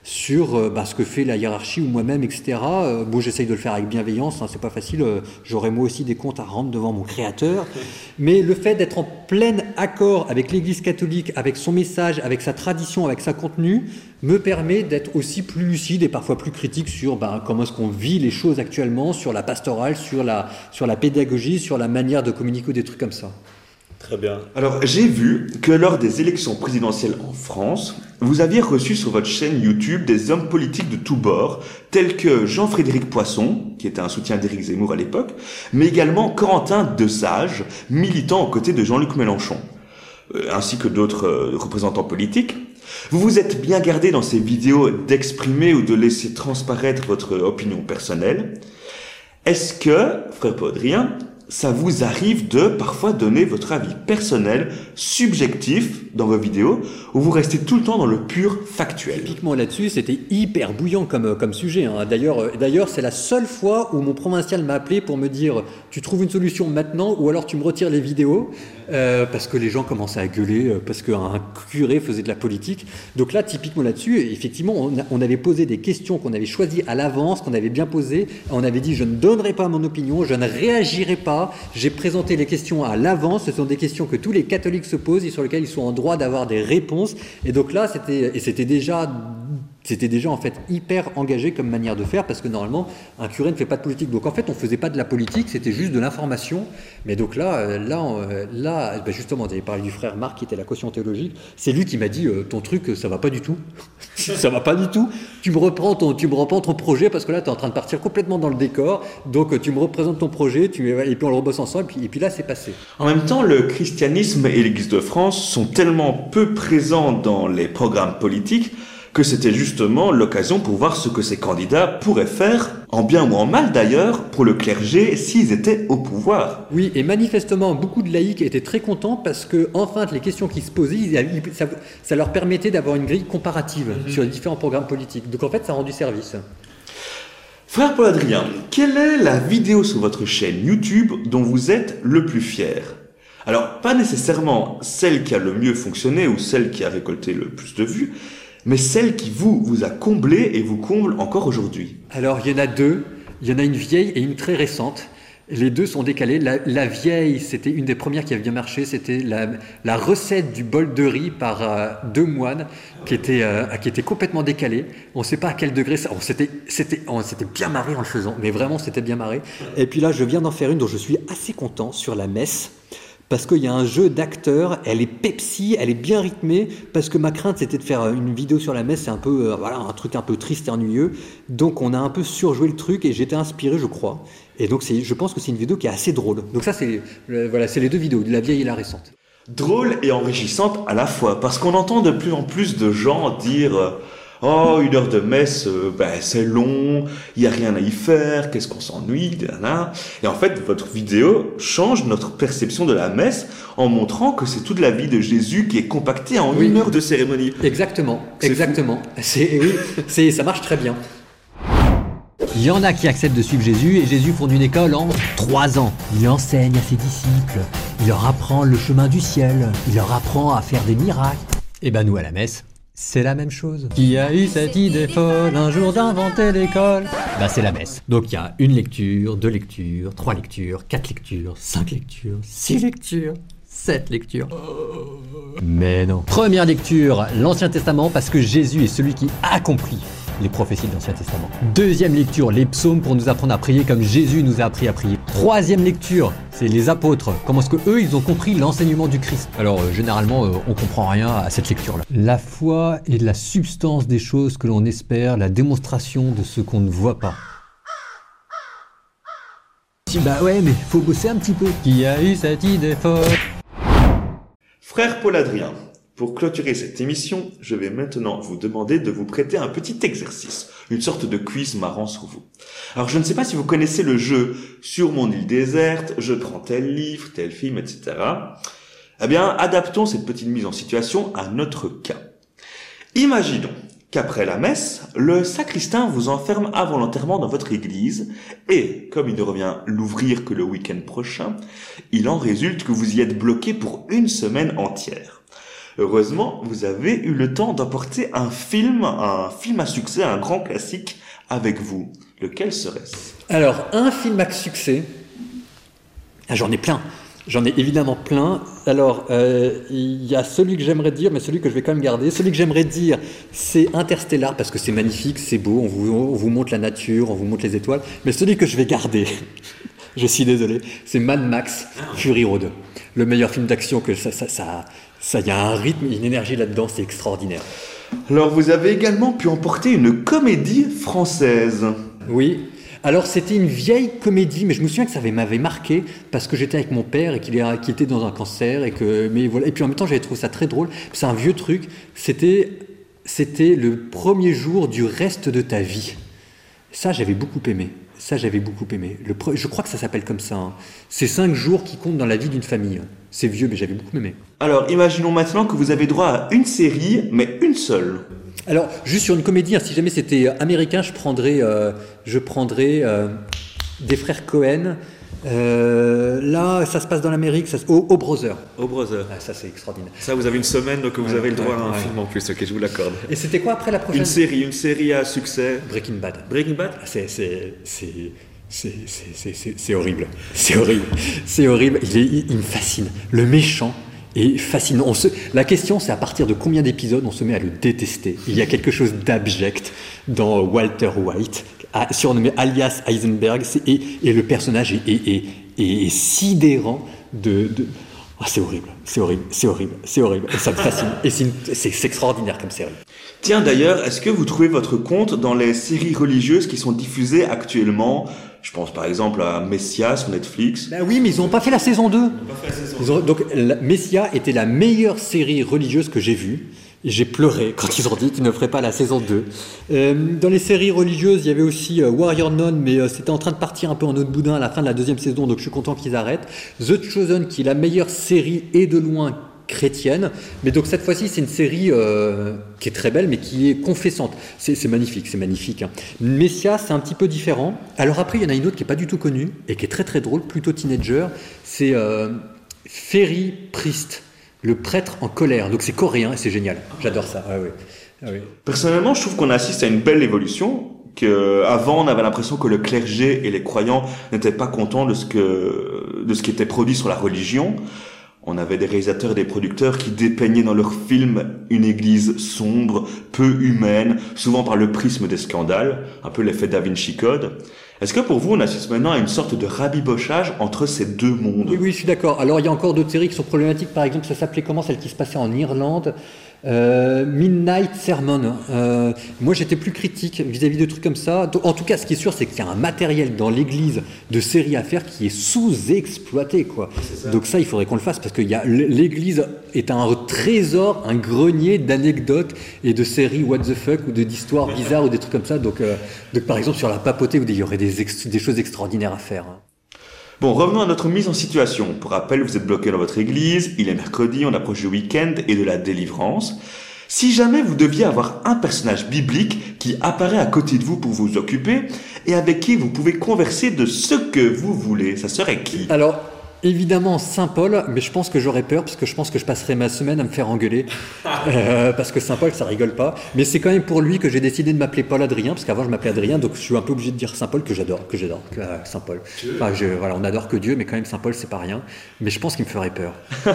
sur euh, bah, ce que fait la hiérarchie ou moi-même, etc. Euh, bon, j'essaye de le faire avec bienveillance, hein, c'est pas facile. euh, J'aurai moi aussi des comptes à rendre devant mon Créateur. *laughs* Mais le fait d'être en plein accord avec l'Église catholique, avec son message, avec sa tradition, avec sa contenu, me permet d'être aussi plus lucide et parfois plus critique sur bah, comment est-ce qu'on vit les choses actuellement, sur la pastorale, sur la, sur la pédagogie, sur la manière de communiquer, des trucs comme ça. Très bien. Alors, j'ai vu que lors des élections présidentielles en France, vous aviez reçu sur votre chaîne YouTube des hommes politiques de tous bords, tels que Jean-Frédéric Poisson, qui était un soutien d'Éric Zemmour à l'époque, mais également Corentin Desage, militant aux côtés de Jean-Luc Mélenchon, euh, ainsi que d'autres euh, représentants politiques. Vous vous êtes bien gardé dans ces vidéos d'exprimer ou de laisser transparaître votre opinion personnelle. Est-ce que, frère Podrien, ça vous arrive de parfois donner votre avis personnel, subjectif dans vos vidéos, ou vous restez tout le temps dans le pur factuel? Typiquement là-dessus, c'était hyper bouillant comme, euh, sujet. hein. D'ailleurs, euh, d'ailleurs, c'est la seule fois où mon provincial m'a appelé pour me dire tu trouves une solution maintenant ou alors tu me retires les vidéos? Euh, parce que les gens commençaient à gueuler euh, parce qu'un curé faisait de la politique. Donc là, typiquement là-dessus, effectivement, on, on avait posé des questions qu'on avait choisies à l'avance, qu'on avait bien posées. On avait dit je ne donnerai pas mon opinion, je ne réagirai pas. J'ai présenté les questions à l'avance. Ce sont des questions que tous les catholiques se posent et sur lesquelles ils sont en droit d'avoir des réponses. Et donc là, c'était et c'était déjà c'était déjà en fait hyper engagé comme manière de faire parce que normalement un curé ne fait pas de politique. Donc en fait on faisait pas de la politique, c'était juste de l'information. Mais donc là, euh, là, euh, là, bah, justement, tu avais parlé du frère Marc qui était la caution théologique. C'est lui qui m'a dit euh, ton truc euh, ça va pas du tout, *laughs* ça va pas du tout. Tu me reprends ton, tu me reprends ton projet parce que là tu es en train de partir complètement dans le décor. Donc euh, tu me représentes ton projet, tu et puis on le rebosse ensemble. Et puis là c'est passé. En même temps, le christianisme et l'Église de France sont tellement peu présents dans les programmes politiques que c'était justement l'occasion pour voir ce que ces candidats pourraient faire, en bien ou en mal d'ailleurs, pour le clergé s'ils étaient au pouvoir. Oui, et manifestement, beaucoup de laïcs étaient très contents parce que, enfin, les questions qui se posaient, ça, ça leur permettait d'avoir une grille comparative sur les différents programmes politiques. Donc en fait, ça a rendu service. Frère Paul Adrien, quelle est la vidéo sur votre chaîne YouTube dont vous êtes le plus fier? Alors, pas nécessairement celle qui a le mieux fonctionné ou celle qui a récolté le plus de vues, mais celle qui vous, vous a comblé et vous comble encore aujourd'hui. Alors, il y en a deux. Il y en a une vieille et une très récente. Les deux sont décalés. La, vieille, c'était une des premières qui avait bien marché. C'était la, recette du bol de riz par euh, deux moines qui était, euh, qui était complètement décalée. On ne sait pas à quel degré ça. On s'était, c'était, on s'était bien marré en le faisant, mais vraiment, c'était bien marré. Et puis là, je viens d'en faire une dont je suis assez content sur la messe. Parce qu'il y a un jeu d'acteurs, elle est Pepsi, elle est bien rythmée, parce que ma crainte c'était de faire une vidéo sur la messe, c'est un peu, euh, voilà, un truc un peu triste et ennuyeux. Donc on a un peu surjoué le truc et j'étais inspiré, je crois. Et donc je pense que c'est une vidéo qui est assez drôle. Donc ça c'est, euh, voilà, c'est les deux vidéos, la vieille et la récente. drôle et enrichissante à la fois, parce qu'on entend de plus en plus de gens dire euh, Oh, une heure de messe, euh, ben, c'est long, il y a rien à y faire, qu'est-ce qu'on s'ennuie. Et en fait, votre vidéo change notre perception de la messe en montrant que c'est toute la vie de Jésus qui est compactée en Oui. une heure de cérémonie. Exactement, exactement. C'est, oui, c'est, ça marche très bien. Il y en a qui acceptent de suivre Jésus et Jésus fonde une école en trois ans. Il enseigne à ses disciples, il leur apprend le chemin du ciel, il leur apprend à faire des miracles. Et ben nous à la messe, c'est la même chose. Qui a eu cette idée folle un jour d'inventer l'école? Bah c'est la messe. Donc il y a une lecture, deux lectures, trois lectures, quatre lectures, cinq lectures, six lectures. Sept lectures. Mais non. Première lecture, l'Ancien Testament, parce que Jésus est celui qui accomplit les prophéties de l'Ancien Testament. Deuxième lecture, les psaumes pour nous apprendre à prier comme Jésus nous a appris à prier. Troisième lecture, c'est les apôtres. Comment est-ce que eux, ils ont compris l'enseignement du Christ Alors, euh, généralement, euh, on comprend rien à cette lecture-là. La foi est la substance des choses que l'on espère, la démonstration de ce qu'on ne voit pas. Si, bah ouais, mais faut bosser un petit peu. Qui a eu cette idée folle? Frère Paul Adrien, pour clôturer cette émission, je vais maintenant vous demander de vous prêter un petit exercice, une sorte de quiz marrant sur vous. Alors je ne sais pas si vous connaissez le jeu sur mon île déserte, je prends tel livre, tel film, etc. Eh bien, adaptons cette petite mise en situation à notre cas. Imaginons qu'après la messe, le sacristain vous enferme involontairement dans votre église et, comme il ne revient l'ouvrir que le week-end prochain, il en résulte que vous y êtes bloqué pour une semaine entière. Heureusement, vous avez eu le temps d'emporter un film, un film à succès, un grand classique avec vous. Lequel serait-ce? Alors, un film à succès, ah, j'en ai plein. J'en ai évidemment plein. Alors, euh, il y a celui que j'aimerais dire, mais celui que je vais quand même garder. Celui que j'aimerais dire, c'est Interstellar, parce que c'est magnifique, c'est beau, on vous, on vous montre la nature, on vous montre les étoiles. Mais celui que je vais garder, *laughs* je suis désolé, c'est Mad Max Fury Road. Le meilleur film d'action que ça, ça, ça, ça, il y a un rythme, une énergie là-dedans, c'est extraordinaire. Alors, vous avez également pu emporter une comédie française. Oui. Alors c'était une vieille comédie, mais je me souviens que ça avait- m'avait marqué parce que j'étais avec mon père et qu'il était dans un cancer et que mais voilà. Et puis en même temps j'avais trouvé ça très drôle. C'est un vieux truc. C'était c'était le premier jour du reste de ta vie. Ça j'avais beaucoup aimé. Ça j'avais beaucoup aimé. Le je crois que ça s'appelle comme ça. hein. C'est cinq jours qui comptent dans la vie d'une famille. C'est vieux, mais j'avais beaucoup aimé. Alors, imaginons maintenant que vous avez droit à une série, mais une seule. Alors, juste sur une comédie, hein, si jamais c'était américain, je prendrais, euh, je prendrais euh, des frères Cohen. Euh, là, ça se passe dans l'Amérique, ça se- au, au Brother. Oh, brother. Ah, ça, c'est extraordinaire. Ça, vous avez une semaine, donc vous Ouais, avez le droit ouais, à un ouais. film en plus. Ok, je vous l'accorde. Et c'était quoi après la prochaine Une série, une série à succès. Breaking Bad. Breaking Bad Ah, C'est, c'est, horrible. C'est horrible. C'est horrible. Il, est- il- il me fascine. Le méchant est fascinant. La question, c'est à partir de combien d'épisodes on se met à le détester? Il y a quelque chose d'abject dans Walter White, surnommé alias Heisenberg, et, et le personnage est sidérant de. de- Ah, c'est horrible, c'est horrible, c'est horrible, c'est horrible. Et ça me fascine. Et c'est, extraordinaire comme série. Tiens, d'ailleurs, est-ce que vous trouvez votre compte dans les séries religieuses qui sont diffusées actuellement? Je pense par exemple à Messia sur Netflix. Ben oui, mais ils n'ont pas fait la saison 2. Ils ont- donc, la- Messia était la meilleure série religieuse que j'ai vue. J'ai pleuré quand ils ont dit qu'ils ne feraient pas la saison 2. Euh, dans les séries religieuses, il y avait aussi euh, Warrior Nun, mais euh, c'était en train de partir un peu en autre boudin à la fin de la deuxième saison, donc je suis content qu'ils arrêtent. The Chosen, qui est la meilleure série et de loin chrétienne. Mais donc cette fois-ci, c'est une série qui est très belle, mais qui est confessante. C'est magnifique, c'est magnifique. hein. Messia, c'est un petit peu différent. Alors après, il y en a une autre qui est pas du tout connue et qui est très très drôle, plutôt teenager. C'est euh, Ferry Priest, le prêtre en colère. Donc c'est coréen et c'est génial. J'adore ça. Ah. Ah oui. Personnellement, je trouve qu'on assiste à une belle évolution. Que avant, on avait l'impression que le clergé et les croyants n'étaient pas contents de ce que de ce qui était produit sur la religion. On avait des réalisateurs et des producteurs qui dépeignaient dans leurs films une église sombre, peu humaine, souvent par le prisme des scandales, un peu l'effet Da Vinci Code. Est-ce que pour vous, on assiste maintenant à une sorte de rabibochage entre ces deux mondes? Oui, oui, je suis d'accord. Alors, il y a encore d'autres séries qui sont problématiques. Par exemple, ça s'appelait comment Celle qui se passait en Irlande? Euh, Midnight Sermon. Euh, moi, j'étais plus critique vis-à-vis de trucs comme ça. En tout cas, ce qui est sûr, c'est qu'il y a un matériel dans l'église de séries à faire qui est sous-exploité, quoi. Donc ça, il faudrait qu'on le fasse parce que il y a l'église est un trésor, un grenier d'anecdotes et de séries what the fuck ou de- d'histoires bizarres ou des trucs comme ça. Donc, euh, donc, par exemple, sur la papauté, où il y aurait des, choses extraordinaires à faire. Bon, revenons à notre mise en situation. Pour rappel, vous êtes bloqué dans votre église, il est mercredi, on approche du week-end et de la délivrance. Si jamais vous deviez avoir un personnage biblique qui apparaît à côté de vous pour vous occuper et avec qui vous pouvez converser de ce que vous voulez, ça serait qui? Alors, évidemment, Saint-Paul, mais je pense que j'aurais peur parce que je pense que je passerai ma semaine à me faire engueuler. *laughs* Euh, parce que Saint-Paul, ça rigole pas. Mais c'est quand même pour lui que j'ai décidé de m'appeler Paul Adrien, parce qu'avant je m'appelais Adrien, donc je suis un peu obligé de dire Saint-Paul que j'adore, que j'adore, euh, Saint-Paul. Enfin, je- voilà, on adore que Dieu, mais quand même Saint-Paul, c'est pas rien. Mais je pense qu'il me ferait peur. *laughs*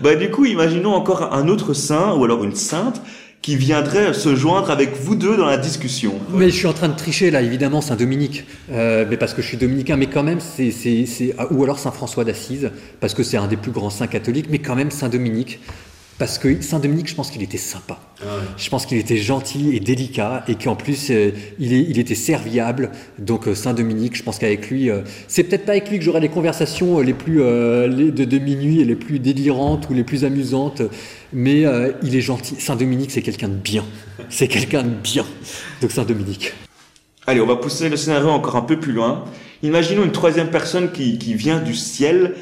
Bah du coup, imaginons encore un autre saint ou alors une sainte qui viendrait se joindre avec vous deux dans la discussion. Mais je suis en train de tricher là, évidemment, Saint-Dominique. Euh, mais parce que je suis dominicain, mais quand même, c'est, ah, ou alors Saint-François d'Assise, parce que c'est un des plus grands saints catholiques, mais quand même Saint-Dominique. Parce que Saint-Dominique, je pense qu'il était sympa. Je pense qu'il était gentil et délicat, et qu'en plus, euh, il, est, il était serviable. Donc euh, Saint-Dominique, je pense qu'avec lui, euh, c'est peut-être pas avec lui que j'aurai les conversations euh, les plus euh, les- de, de minuit et les plus délirantes ou les plus amusantes, mais il est gentil. Saint-Dominique, c'est quelqu'un de bien. C'est quelqu'un de bien. Donc Saint-Dominique. Allez, on va pousser le scénario encore un peu plus loin. Imaginons une troisième personne qui, qui vient du ciel,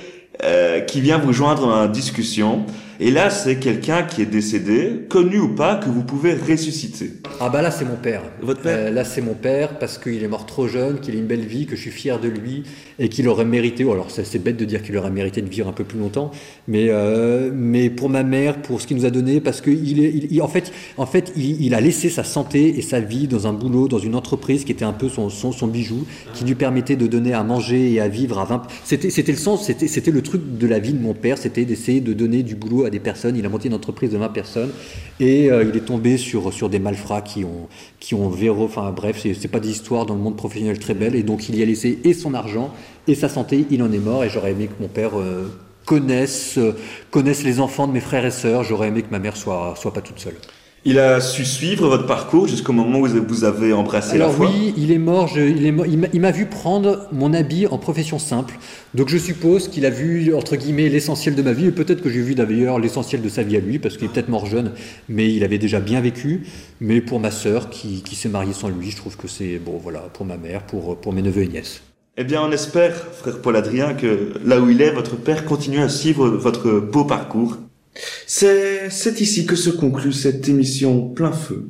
qui vient vous joindre dans la discussion. Et là, c'est quelqu'un qui est décédé, connu ou pas, que vous pouvez ressusciter. Ah bah là c'est mon père. Votre père Euh, Là c'est mon père parce qu'il est mort trop jeune, qu'il a une belle vie, que je suis fier de lui et qu'il aurait mérité. oh, alors c'est bête de dire qu'il aurait mérité de vivre un peu plus longtemps, mais euh, mais pour ma mère, pour ce qu'il nous a donné, parce que il est, il- il- en fait, en fait, il, il a laissé sa santé et sa vie dans un boulot, dans une entreprise qui était un peu son son, son bijou, qui lui permettait de donner à manger et à vivre à 20. C'était c'était le sens, c'était c'était le truc de la vie de mon père, c'était d'essayer de donner du boulot à des personnes. Il a monté une entreprise de 20 personnes. Et euh, il est tombé sur, sur des malfrats qui ont, qui ont véro, enfin bref, c'est pas des histoires dans le monde professionnel très belles. Et donc il y a laissé et son argent et sa santé, il en est mort. Et j'aurais aimé que mon père euh, connaisse, euh, connaisse les enfants de mes frères et sœurs, j'aurais aimé que ma mère soit, soit pas toute seule. Il a su suivre votre parcours jusqu'au moment où vous avez embrassé Alors la foi oui, il est mort. je- il m'a- vu prendre mon habit en profession simple. Donc je suppose qu'il a vu entre guillemets l'essentiel de ma vie. Et peut-être que j'ai vu d'ailleurs l'essentiel de sa vie à lui, parce qu'il est peut-être mort jeune, mais il avait déjà bien vécu. Mais pour ma sœur qui, qui s'est mariée sans lui, je trouve que c'est bon. Voilà, pour ma mère, pour pour mes neveux et nièces. Eh bien, on espère, frère Paul Adrien, que là où il est, votre père continue à suivre votre beau parcours. C'est, ici que se conclut cette émission plein feu.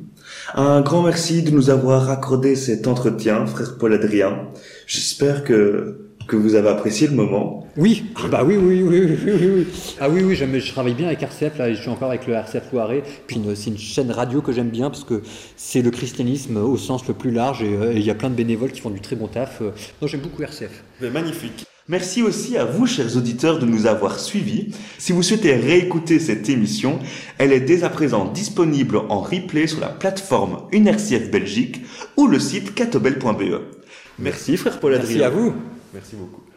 Un grand merci de nous avoir accordé cet entretien, frère Paul Adrien. J'espère que, que vous avez apprécié le moment. Oui, ah bah oui, oui, oui, oui, oui, oui. Ah oui, oui, j'aime- je travaille bien avec RCF, là, je suis encore avec le RCF Loiret. Puis c'est une chaîne radio que j'aime bien parce que c'est le christianisme au sens le plus large et euh, il y a plein de bénévoles qui font du très bon taf. Euh, Non, j'aime beaucoup RCF. magnifique. Merci aussi à vous, chers auditeurs, de nous avoir suivis. Si vous souhaitez réécouter cette émission, elle est dès à présent disponible en replay sur la plateforme UNRCF Belgique ou le site catobel.be. Merci, frère Paul Adrien. Merci à vous. Merci beaucoup.